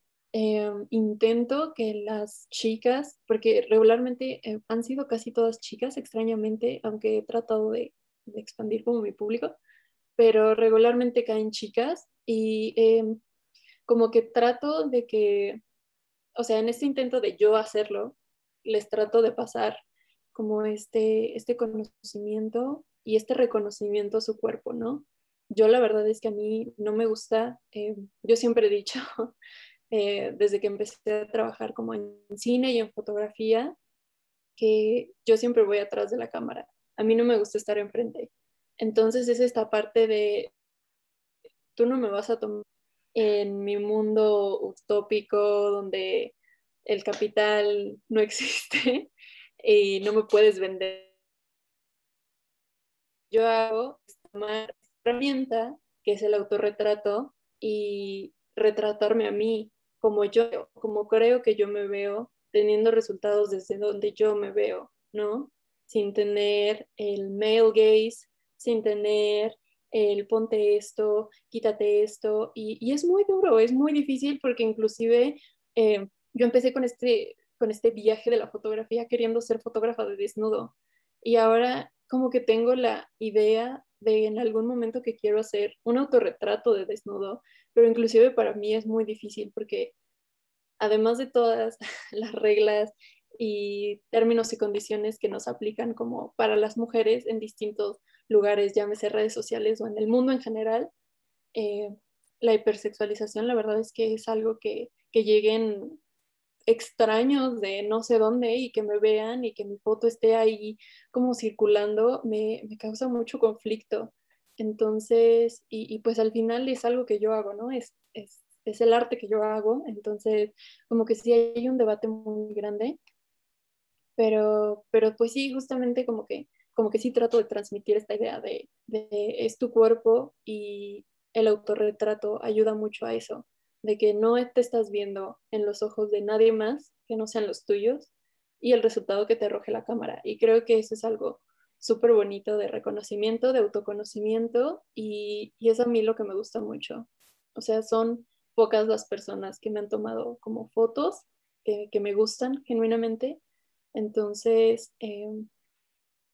intento que las chicas, porque regularmente eh, han sido casi todas chicas, extrañamente, aunque he tratado de, de, expandir como mi público, pero regularmente caen chicas y em, como que trato de que, o sea, en este intento de yo hacerlo, les trato de pasar como este, este conocimiento y este reconocimiento a su cuerpo, ¿no? Yo la verdad es que a mí no me gusta, eh, yo siempre he dicho, eh, desde que empecé a trabajar como en cine y en fotografía, que yo siempre voy atrás de la cámara. A mí no me gusta estar enfrente. Entonces es esta parte de, tú no me vas a tomar en mi mundo utópico donde el capital no existe, y no me puedes vender. Yo hago tomar herramienta, que es el autorretrato, y retratarme a mí como yo, como creo que yo me veo, teniendo resultados desde donde yo me veo, ¿no? Sin tener el male gaze, sin tener el ponte esto, quítate esto, y, es muy duro, es muy difícil porque inclusive eh, yo empecé con este con este viaje de la fotografía queriendo ser fotógrafa de desnudo. Y ahora como que tengo la idea de en algún momento que quiero hacer un autorretrato de desnudo, pero inclusive para mí es muy difícil porque además de todas las reglas y términos y condiciones que nos aplican como para las mujeres en distintos lugares, llámese redes sociales o en el mundo en general, eh, la hipersexualización la verdad es que es algo que, que lleguen extraños de no sé dónde y que me vean y que mi foto esté ahí como circulando, me, me causa mucho conflicto. Entonces, y, y, pues al final es algo que yo hago, ¿no? Es, es, es, el arte que yo hago, entonces como que sí hay un debate muy grande, pero, pero pues sí, justamente como que, como que sí trato de transmitir esta idea de, de es tu cuerpo y el autorretrato ayuda mucho a eso, de que no te estás viendo en los ojos de nadie más que no sean los tuyos y el resultado que te arroje la cámara. Y creo que eso es algo súper bonito de reconocimiento, de autoconocimiento y, y, es a mí lo que me gusta mucho. O sea, son pocas las personas que me han tomado como fotos que, que me gustan genuinamente. Entonces, eh,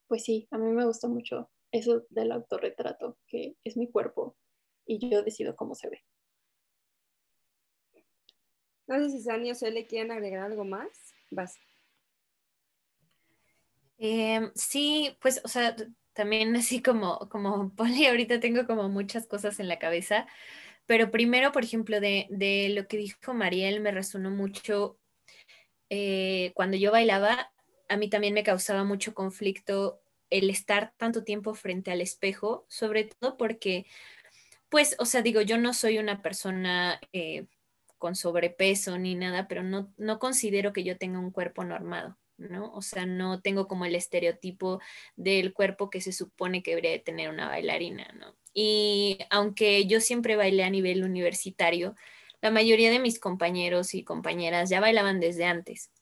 pues sí, a mí me gusta mucho eso del autorretrato, que es mi cuerpo y yo decido cómo se ve. No sé si Sani o le quieren agregar algo más. Vas. Eh, sí, pues, o sea, también así como, como Poli, ahorita tengo como muchas cosas en la cabeza, pero primero, por ejemplo, de, de lo que dijo Mariel, me resonó mucho eh, cuando yo bailaba, a mí también me causaba mucho conflicto el estar tanto tiempo frente al espejo, sobre todo porque, pues, o sea, digo, yo no soy una persona eh, con sobrepeso ni nada, pero no, no considero que yo tenga un cuerpo normado. ¿no? O sea, no tengo como el estereotipo del cuerpo que se supone que debería tener una bailarina, ¿no? Y aunque yo siempre bailé a nivel universitario, la mayoría de mis compañeros y compañeras ya bailaban desde antes.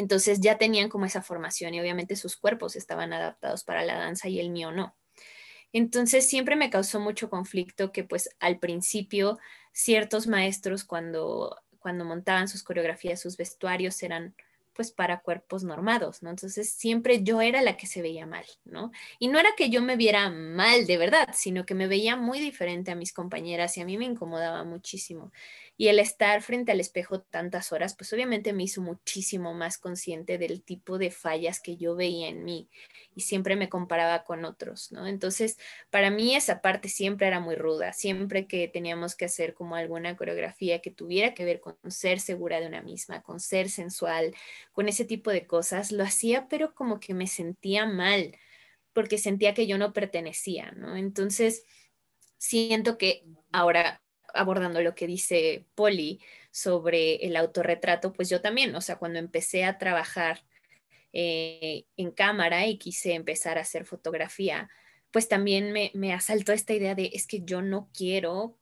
Entonces ya tenían como esa formación y obviamente sus cuerpos estaban adaptados para la danza y el mío no. Entonces siempre me causó mucho conflicto que pues al principio ciertos maestros cuando, cuando montaban sus coreografías, sus vestuarios eran pues para cuerpos normados, ¿no? Entonces siempre yo era la que se veía mal, ¿no? Y no era que yo me viera mal de verdad, sino que me veía muy diferente a mis compañeras y a mí me incomodaba muchísimo. Y el estar frente al espejo tantas horas, pues obviamente me hizo muchísimo más consciente del tipo de fallas que yo veía en mí y siempre me comparaba con otros, ¿no? Entonces, para mí esa parte siempre era muy ruda, siempre que teníamos que hacer como alguna coreografía que tuviera que ver con ser segura de una misma, con ser sensual, con ese tipo de cosas, lo hacía, pero como que me sentía mal, porque sentía que yo no pertenecía, ¿no? Entonces, siento que ahora abordando lo que dice Polly sobre el autorretrato, pues yo también, o sea, cuando empecé a trabajar eh, en cámara y quise empezar a hacer fotografía, pues también me, me asaltó esta idea de, es que yo no quiero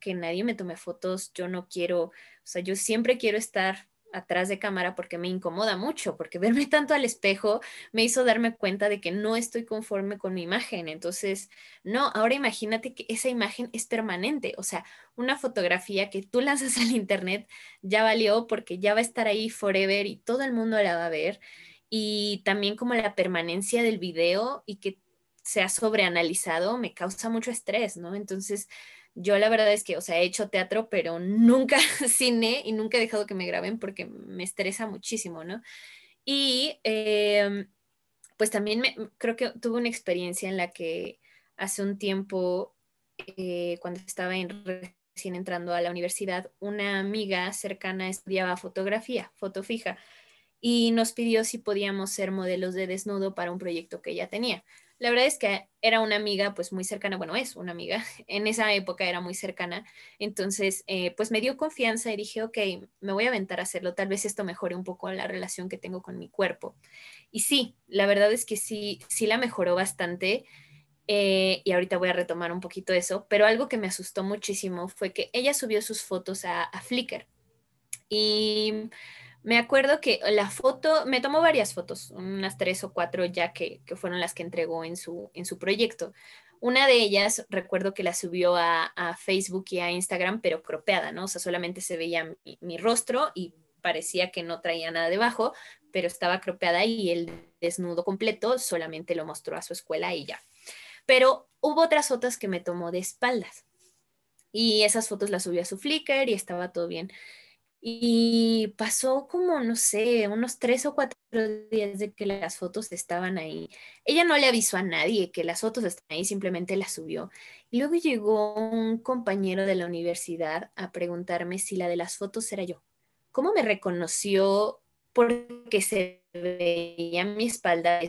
que nadie me tome fotos, yo no quiero, o sea, yo siempre quiero estar atrás de cámara porque me incomoda mucho, porque verme tanto al espejo me hizo darme cuenta de que no estoy conforme con mi imagen. Entonces, no, ahora imagínate que esa imagen es permanente, o sea, una fotografía que tú lanzas al internet ya valió porque ya va a estar ahí forever y todo el mundo la va a ver. Y también como la permanencia del video y que sea sobreanalizado me causa mucho estrés, ¿no? Entonces, yo la verdad es que, o sea, he hecho teatro, pero nunca cine y nunca he dejado que me graben porque me estresa muchísimo, ¿no? Y em, pues también me, creo que tuve una experiencia en la que hace un tiempo, eh, cuando estaba recién entrando a la universidad, una amiga cercana estudiaba fotografía, foto fija, y nos pidió si podíamos ser modelos de desnudo para un proyecto que ella tenía. La verdad es que era una amiga pues muy cercana, bueno, es una amiga, en esa época era muy cercana, entonces eh, pues me dio confianza y dije, ok, me voy a aventar a hacerlo, tal vez esto mejore un poco la relación que tengo con mi cuerpo. Y sí, la verdad es que sí, sí la mejoró bastante. Eh, y ahorita voy a retomar un poquito eso, pero algo que me asustó muchísimo fue que ella subió sus fotos a, a Flickr. Y me acuerdo que la foto, me tomó varias fotos, unas tres o cuatro ya que, fueron las que entregó en su, en su proyecto. Una de ellas, recuerdo que la subió a, Facebook y a Instagram, pero cropeada, ¿no? O sea, solamente se veía mi, rostro y parecía que no traía nada debajo, pero estaba cropeada y el desnudo completo solamente lo mostró a su escuela y ya. Pero hubo otras fotos que me tomó de espaldas. Y esas fotos las subió a su Flickr y estaba todo bien. Y pasó como, no sé, unos tres o cuatro días de que las fotos estaban ahí. Ella no le avisó a nadie que las fotos están ahí, simplemente las subió. Y luego llegó un compañero de la universidad a preguntarme si la de las fotos era yo. cómo me reconoció porque se veía mi espalda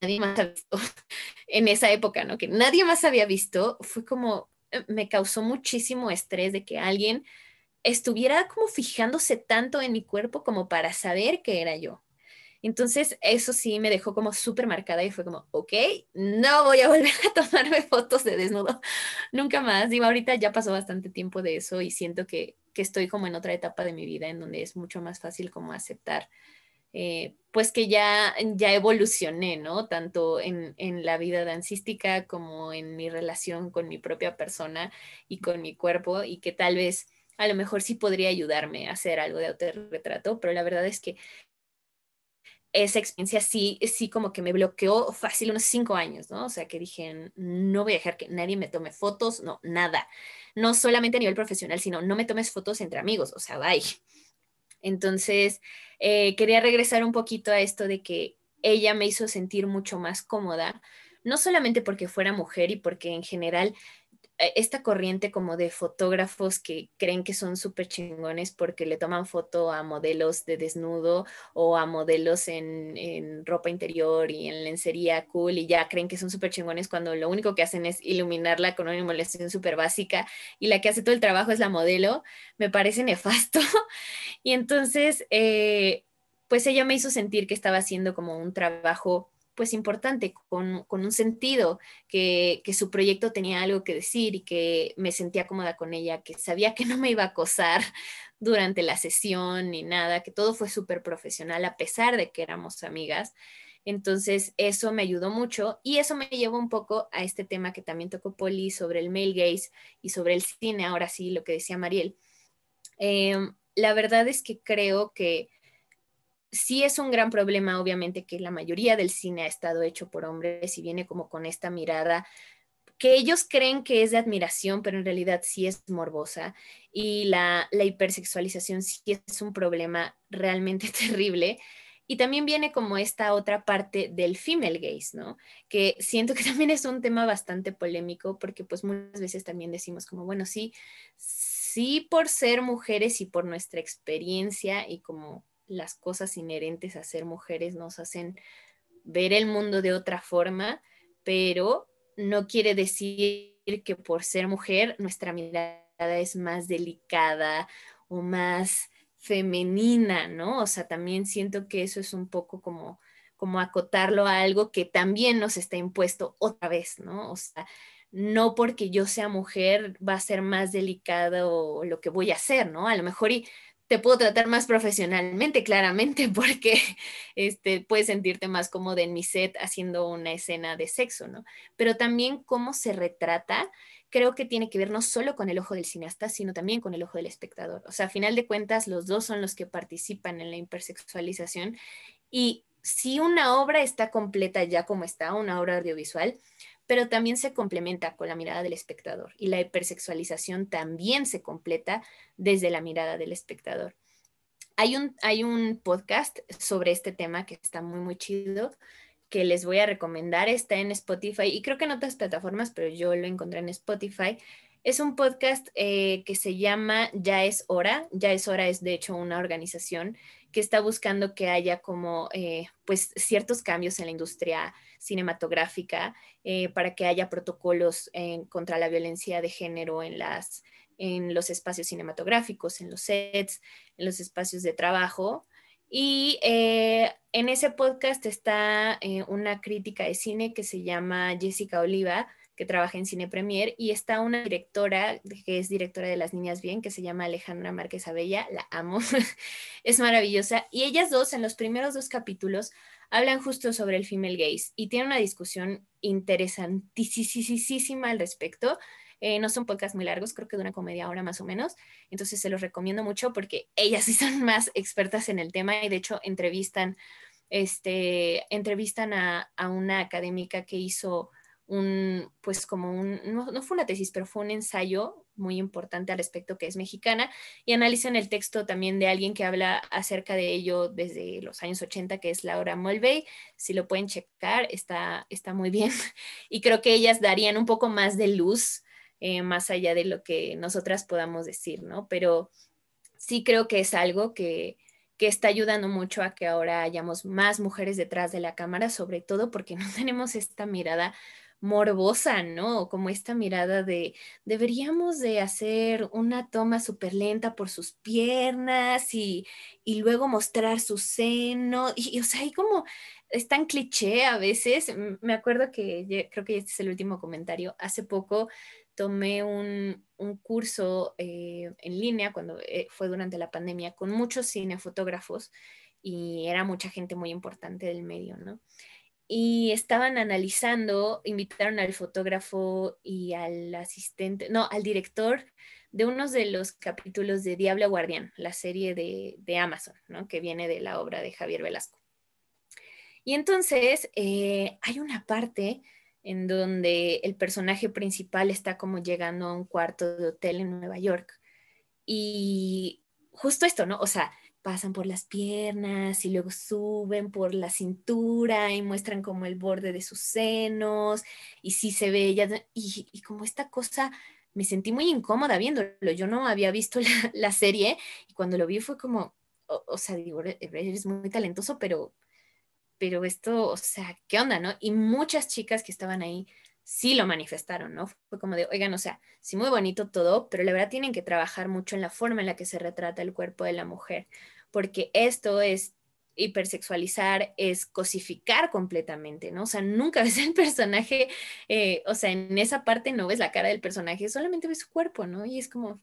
nadie más había visto en esa época, ¿no? Que nadie más había visto, fue como, eh, me causó muchísimo estrés de que alguien estuviera como fijándose tanto en mi cuerpo como para saber que era yo. Entonces, eso sí me dejó como súper marcada y fue como, ok, no voy a volver a tomarme fotos de desnudo nunca más. Digo, ahorita ya pasó bastante tiempo de eso y siento que, que estoy como en otra etapa de mi vida en donde es mucho más fácil como aceptar, eh, pues que ya, ya evolucioné, ¿no? Tanto en, en la vida dancística como en mi relación con mi propia persona y con mi cuerpo y que tal vez a lo mejor sí podría ayudarme a hacer algo de autorretrato, pero la verdad es que esa experiencia sí, sí como que me bloqueó fácil unos cinco años, ¿no? O sea, que dije, no voy a dejar que nadie me tome fotos, no, nada. No solamente a nivel profesional, sino no me tomes fotos entre amigos, o sea, bye. Entonces, eh, quería regresar un poquito a esto de que ella me hizo sentir mucho más cómoda, no solamente porque fuera mujer y porque en general esta corriente como de fotógrafos que creen que son súper chingones porque le toman foto a modelos de desnudo o a modelos en, en, ropa interior y en lencería cool y ya creen que son súper chingones cuando lo único que hacen es iluminarla con una iluminación súper básica y la que hace todo el trabajo es la modelo, me parece nefasto. y entonces, eh, pues ella me hizo sentir que estaba haciendo como un trabajo pues importante, con, un sentido, que, su proyecto tenía algo que decir y que me sentía cómoda con ella, que sabía que no me iba a acosar durante la sesión ni nada, que todo fue súper profesional a pesar de que éramos amigas. Entonces, eso me ayudó mucho y eso me llevó un poco a este tema que también tocó Poli sobre el male gaze y sobre el cine, ahora sí, lo que decía Mariel. Em, la verdad es que creo que sí es un gran problema, obviamente, que la mayoría del cine ha estado hecho por hombres y viene como con esta mirada que ellos creen que es de admiración, pero en realidad sí es morbosa. Y la, la hipersexualización sí es un problema realmente terrible. Y también viene como esta otra parte del female gaze, ¿no? Que siento que también es un tema bastante polémico porque pues muchas veces también decimos como, bueno, sí, sí por ser mujeres y por nuestra experiencia y como las cosas inherentes a ser mujeres nos hacen ver el mundo de otra forma, pero no quiere decir que por ser mujer nuestra mirada es más delicada o más femenina, ¿no? O sea, también siento que eso es un poco como, como acotarlo a algo que también nos está impuesto otra vez, ¿no? O sea, no porque yo sea mujer va a ser más delicado lo que voy a hacer, ¿no? A lo mejor y te puedo tratar más profesionalmente, claramente, porque este, puedes sentirte más cómodo en mi set haciendo una escena de sexo, ¿no? Pero también cómo se retrata, creo que tiene que ver no solo con el ojo del cineasta, sino también con el ojo del espectador. O sea, a final de cuentas, los dos son los que participan en la hipersexualización y si una obra está completa ya como está, una obra audiovisual, pero también se complementa con la mirada del espectador y la hipersexualización también se completa desde la mirada del espectador. Hay un, hay un podcast sobre este tema que está muy, muy chido, que les voy a recomendar. Está en Spotify y creo que en otras plataformas, pero yo lo encontré en Spotify. Es un podcast eh, que se llama Ya es hora. Ya es hora es de hecho una organización que está buscando que haya como eh, pues ciertos cambios en la industria cinematográfica eh, para que haya protocolos contra la violencia de género en, las, en los espacios cinematográficos, en los sets, en los espacios de trabajo. Y eh, en ese podcast está una crítica de cine que se llama Jessica Oliva, que trabaja en Cine Premier, y está una directora que es directora de Las Niñas Bien, que se llama Alejandra Márquez Abella, la amo, es maravillosa, y ellas dos en los primeros dos capítulos hablan justo sobre el female gaze y tienen una discusión interesantísima al respecto. Eh, no son podcasts muy largos, creo que duran como media hora más o menos, entonces se los recomiendo mucho porque ellas sí son más expertas en el tema y de hecho entrevistan, este, entrevistan a, a una académica que hizo un, pues como un, no, fue una tesis, pero fue un ensayo muy importante al respecto que es mexicana y analizan el texto también de alguien que habla acerca de ello desde los años 80, que es Laura Mulvey. Si lo pueden checar, está, está muy bien. Y creo que ellas darían un poco más de luz, eh, más allá de lo que nosotras podamos decir, ¿no? Pero sí creo que es algo que, que está ayudando mucho a que ahora hayamos más mujeres detrás de la cámara, sobre todo porque no tenemos esta mirada morbosa, ¿no? Como esta mirada de deberíamos de hacer una toma súper lenta por sus piernas y, y, luego mostrar su seno. Y, o sea, hay como, es tan cliché a veces. Me acuerdo que, creo que este es el último comentario, hace poco tomé un, un curso eh, en línea cuando eh, fue durante la pandemia con muchos cinefotógrafos y era mucha gente muy importante del medio, ¿no? Y estaban analizando, invitaron al fotógrafo y al asistente, no, al director de unos de los capítulos de Diablo Guardián, la serie de, de Amazon, ¿no? que viene de la obra de Javier Velasco. Y entonces eh, hay una parte en donde el personaje principal está como llegando a un cuarto de hotel en Nueva York. Y justo esto, ¿no? O sea, pasan por las piernas y luego suben por la cintura y muestran como el borde de sus senos y sí se ve ella y, como esta cosa me sentí muy incómoda viéndolo. Yo no había visto la, serie y cuando lo vi fue como, o, sea, digo, eres muy talentoso, pero, pero esto, o sea, ¿qué onda, no? Y muchas chicas que estaban ahí sí lo manifestaron, ¿no? Fue como de, oigan, o sea, sí muy bonito todo, pero la verdad tienen que trabajar mucho en la forma en la que se retrata el cuerpo de la mujer porque esto es hipersexualizar, es cosificar completamente, ¿no? O sea, nunca ves el personaje, eh, o sea, en esa parte no ves la cara del personaje, solamente ves su cuerpo, ¿no? Y es como,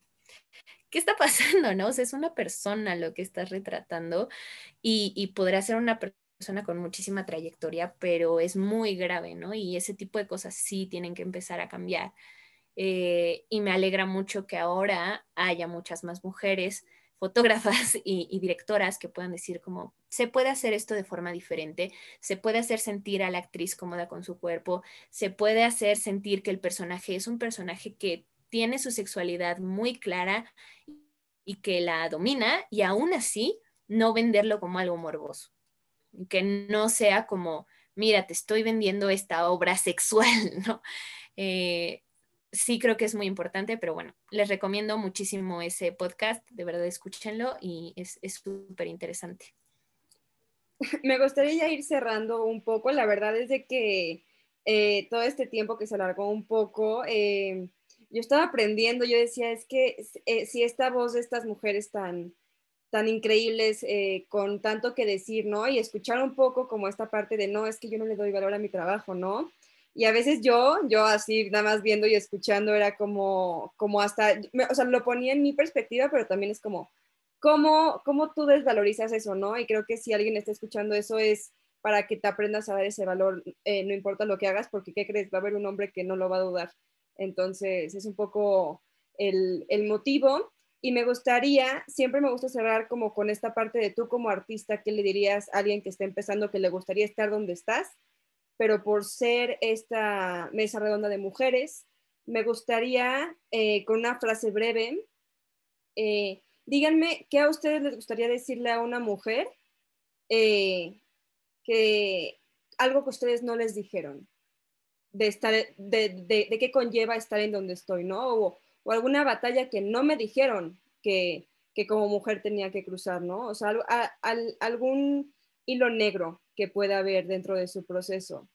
¿qué está pasando, no? O sea, es una persona lo que estás retratando y, podrá ser una persona con muchísima trayectoria, pero es muy grave, ¿no? Y ese tipo de cosas sí tienen que empezar a cambiar. Eh, y me alegra mucho que ahora haya muchas más mujeres fotógrafas y, directoras que puedan decir como, se puede hacer esto de forma diferente, se puede hacer sentir a la actriz cómoda con su cuerpo, se puede hacer sentir que el personaje es un personaje que tiene su sexualidad muy clara y que la domina y aún así no venderlo como algo morboso, que no sea como, mira, te estoy vendiendo esta obra sexual, ¿no? Eh, sí creo que es muy importante, pero bueno, les recomiendo muchísimo ese podcast, de verdad escúchenlo y es súper interesante. Me gustaría ir cerrando un poco, la verdad es de que eh, todo este tiempo que se alargó un poco, eh, yo estaba aprendiendo, yo decía, es que eh, si esta voz de estas mujeres tan, tan increíbles, con tanto que decir, ¿no? Y escuchar un poco como esta parte de, no, es que yo no le doy valor a mi trabajo, ¿no? Y a veces yo, yo así nada más viendo y escuchando era como, como hasta, o sea, lo ponía en mi perspectiva, pero también es como, ¿cómo, cómo tú desvalorizas eso, no? Y creo que si alguien está escuchando eso es para que te aprendas a dar ese valor, eh, no importa lo que hagas, porque ¿qué crees? Va a haber un hombre que no lo va a dudar. Entonces, es un poco el, el motivo. Y me gustaría, siempre me gusta cerrar como con esta parte de tú como artista, ¿qué le dirías a alguien que está empezando que le gustaría estar donde estás? Pero por ser esta mesa redonda de mujeres, me gustaría, eh, con una frase breve, eh, díganme qué a ustedes les gustaría decirle a una mujer eh, que algo que ustedes no les dijeron, de, estar, de, qué conlleva estar en donde estoy, ¿no? O, alguna batalla que no me dijeron que, como mujer tenía que cruzar, ¿no? O sea, algún hilo negro que pueda haber dentro de su proceso.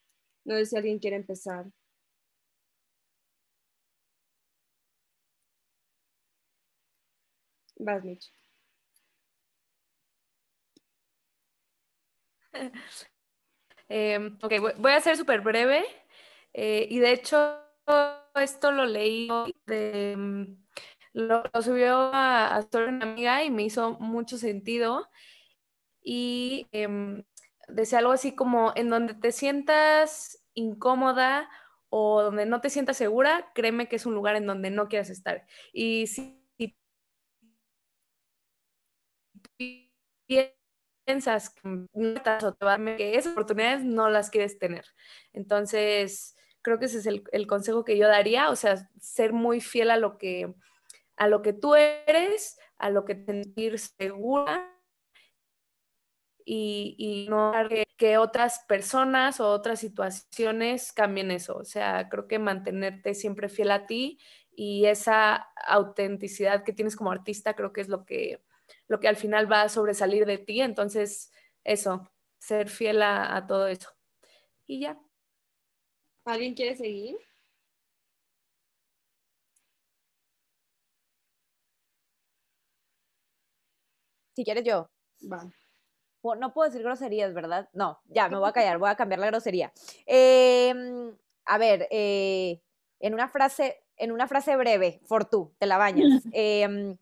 No sé si alguien quiere empezar. Vas, Mitch. Em, ok, voy a ser súper breve. Eh, y de hecho, esto lo leí de, mm, lo, subió a, a una amiga y me hizo mucho sentido. Y em, decía algo así como, en donde te sientas incómoda o donde no te sientas segura, créeme que es un lugar en donde no quieres estar. Y si, piensas que esas oportunidades no las quieres tener. Entonces, creo que ese es el, el, consejo que yo daría, o sea, ser muy fiel a lo que, a lo que tú eres, a lo que sentir segura y, no que, que, otras personas o otras situaciones cambien eso. O sea, creo que mantenerte siempre fiel a ti y esa autenticidad que tienes como artista creo que es lo que, lo que al final va a sobresalir de ti. Entonces, eso, ser fiel a, a todo eso. Y ya. ¿Alguien quiere seguir? Si quieres yo. Va. No puedo decir groserías, ¿verdad? No, ya, me voy a callar, voy a cambiar la grosería. Em, a ver, eh, en una frase, en una frase breve, Fortú, te la bañas. Em,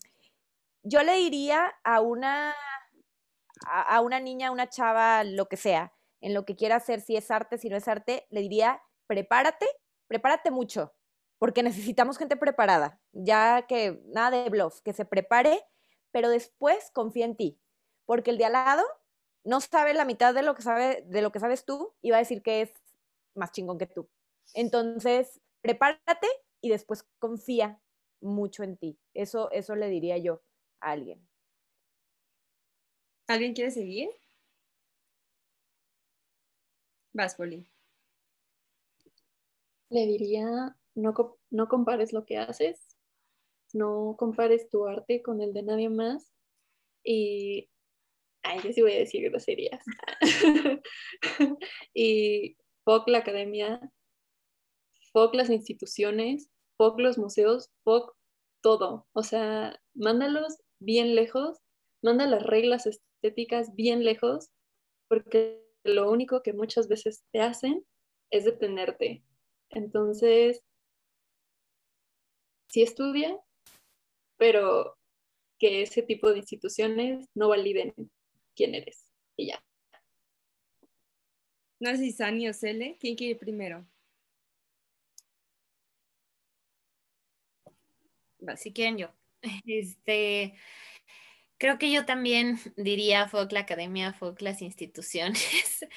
yo le diría a una, a, a una niña, a una chava, lo que sea, en lo que quiera hacer, si es arte, si no es arte, le diría, prepárate, prepárate mucho, porque necesitamos gente preparada, ya que nada de bluff, que se prepare, pero después confía en ti, porque el de al lado no sabe la mitad de lo que sabe de lo que sabes tú y va a decir que es más chingón que tú. Entonces, prepárate y después confía mucho en ti. Eso eso le diría yo a alguien. ¿Alguien quiere seguir? Vas, Poli. Le diría, no, no compares lo que haces, no compares tu arte con el de nadie más y, ay, yo sí voy a decir groserías. y fuck la academia, fuck las instituciones, fuck los museos, fuck todo. O sea, mándalos bien lejos, manda las reglas estéticas bien lejos, porque lo único que muchas veces te hacen es detenerte. Entonces, sí estudia, pero que ese tipo de instituciones no validen quién eres. Y ya. No sé si Sani o Cele. ¿Quién quiere ir primero? Si quieren yo. Este, creo que yo también diría fuck la academia, fuck las instituciones.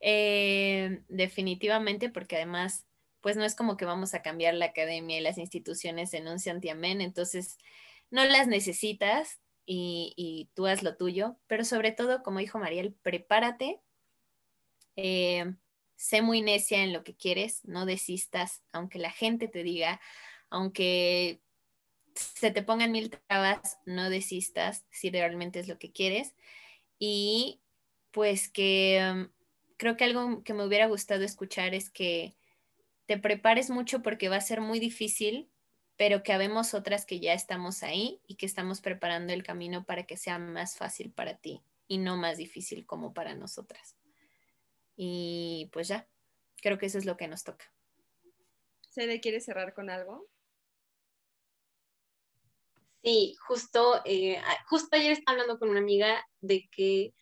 Eh, definitivamente, porque además, pues no es como que vamos a cambiar la academia y las instituciones en un santiamén, entonces no las necesitas y, tú haz lo tuyo, pero sobre todo, como dijo Mariel, prepárate, eh, sé muy necia en lo que quieres, no desistas, aunque la gente te diga, aunque se te pongan mil trabas, no desistas si realmente es lo que quieres. Y pues que creo que algo que me hubiera gustado escuchar es que te prepares mucho porque va a ser muy difícil, pero que habemos otras que ya estamos ahí y que estamos preparando el camino para que sea más fácil para ti y no más difícil como para nosotras. Y pues ya, creo que eso es lo que nos toca. ¿Cele quiere cerrar con algo? Sí, justo, eh, justo ayer estaba hablando con una amiga de que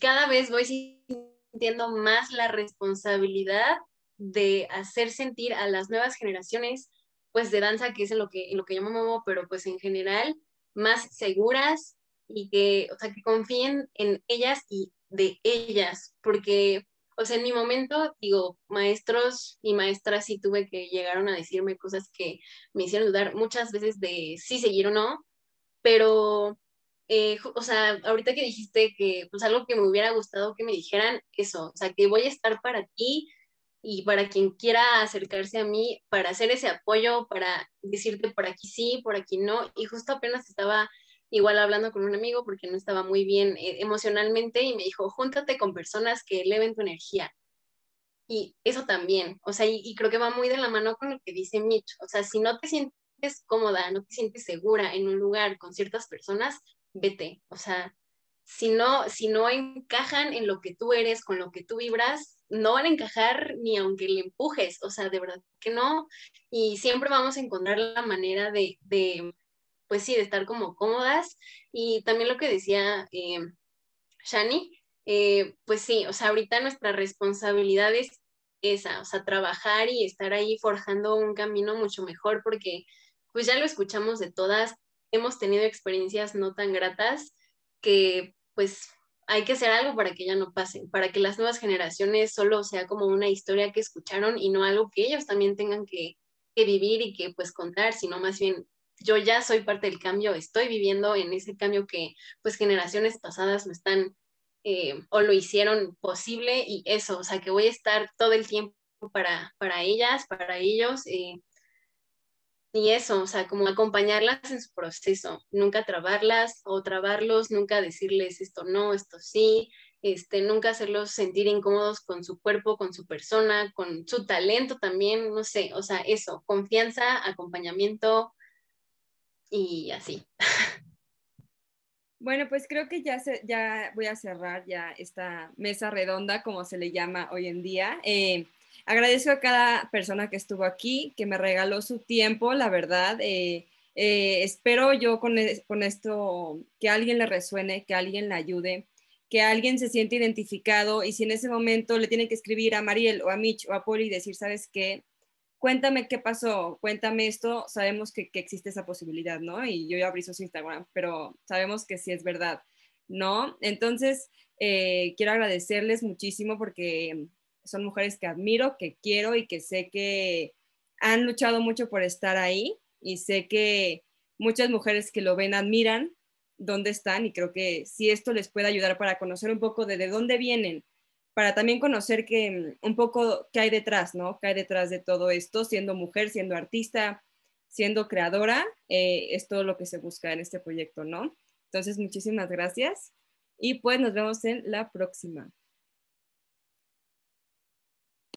cada vez voy sintiendo más la responsabilidad de hacer sentir a las nuevas generaciones, pues de danza, que es en lo que, lo que yo me muevo, pero pues en general, más seguras y que, o sea, que confíen en ellas y de ellas, porque, o sea, en mi momento, digo, maestros y maestras sí tuve que llegaron a decirme cosas que me hicieron dudar muchas veces de si seguir o no, pero, eh, o sea, ahorita que dijiste que, pues algo que me hubiera gustado que me dijeran, eso, o sea, que voy a estar para ti y para quien quiera acercarse a mí, para hacer ese apoyo, para decirte por aquí sí, por aquí no, y justo apenas estaba igual hablando con un amigo porque no estaba muy bien eh, emocionalmente y me dijo, júntate con personas que eleven tu energía. Y eso también, o sea, y, y creo que va muy de la mano con lo que dice Mitch, o sea, si no te sientes cómoda, no te sientes segura en un lugar con ciertas personas, vete, o sea, si no, si no encajan en lo que tú eres, con lo que tú vibras, no van a encajar ni aunque le empujes, o sea, de verdad que no, y siempre vamos a encontrar la manera de, de pues sí, de estar como cómodas, y también lo que decía eh, Shani, eh, pues sí, o sea, ahorita nuestra responsabilidad es esa, o sea, trabajar y estar ahí forjando un camino mucho mejor, porque pues ya lo escuchamos de todas, hemos tenido experiencias no tan gratas que pues hay que hacer algo para que ya no pasen, para que las nuevas generaciones solo sea como una historia que escucharon y no algo que ellos también tengan que, vivir y que pues contar, sino más bien yo ya soy parte del cambio, estoy viviendo en ese cambio que pues generaciones pasadas me están eh, o lo hicieron posible y eso, o sea, que voy a estar todo el tiempo para, para ellas, para ellos, eh, y eso, o sea, como acompañarlas en su proceso, nunca trabarlas o trabarlos, nunca decirles esto no, esto sí, este, nunca hacerlos sentir incómodos con su cuerpo, con su persona, con su talento también, no sé, o sea, eso, confianza, acompañamiento y así. Bueno, pues creo que ya, ya voy a cerrar ya esta mesa redonda, como se le llama hoy en día. Eh, agradezco a cada persona que estuvo aquí, que me regaló su tiempo, la verdad. Eh, eh, espero yo con, con, esto que alguien le resuene, que alguien le ayude, que alguien se siente identificado y si en ese momento le tiene que escribir a Mariel o a Mitch o a Poli y decir, ¿sabes qué? cuéntame qué pasó, cuéntame esto, sabemos que, existe esa posibilidad, ¿no? Y yo ya abrí su Instagram, pero sabemos que sí es verdad, ¿no? Entonces, eh, quiero agradecerles muchísimo porque son mujeres que admiro, que quiero y que sé que han luchado mucho por estar ahí y sé que muchas mujeres que lo ven admiran dónde están y creo que si esto les puede ayudar para conocer un poco de, de dónde vienen, para también conocer que mm, un poco qué hay detrás, ¿no? ¿Qué hay detrás de todo esto? Siendo mujer, siendo artista, siendo creadora, eh, es todo lo que se busca en este proyecto, ¿no? Entonces, muchísimas gracias y pues nos vemos en la próxima.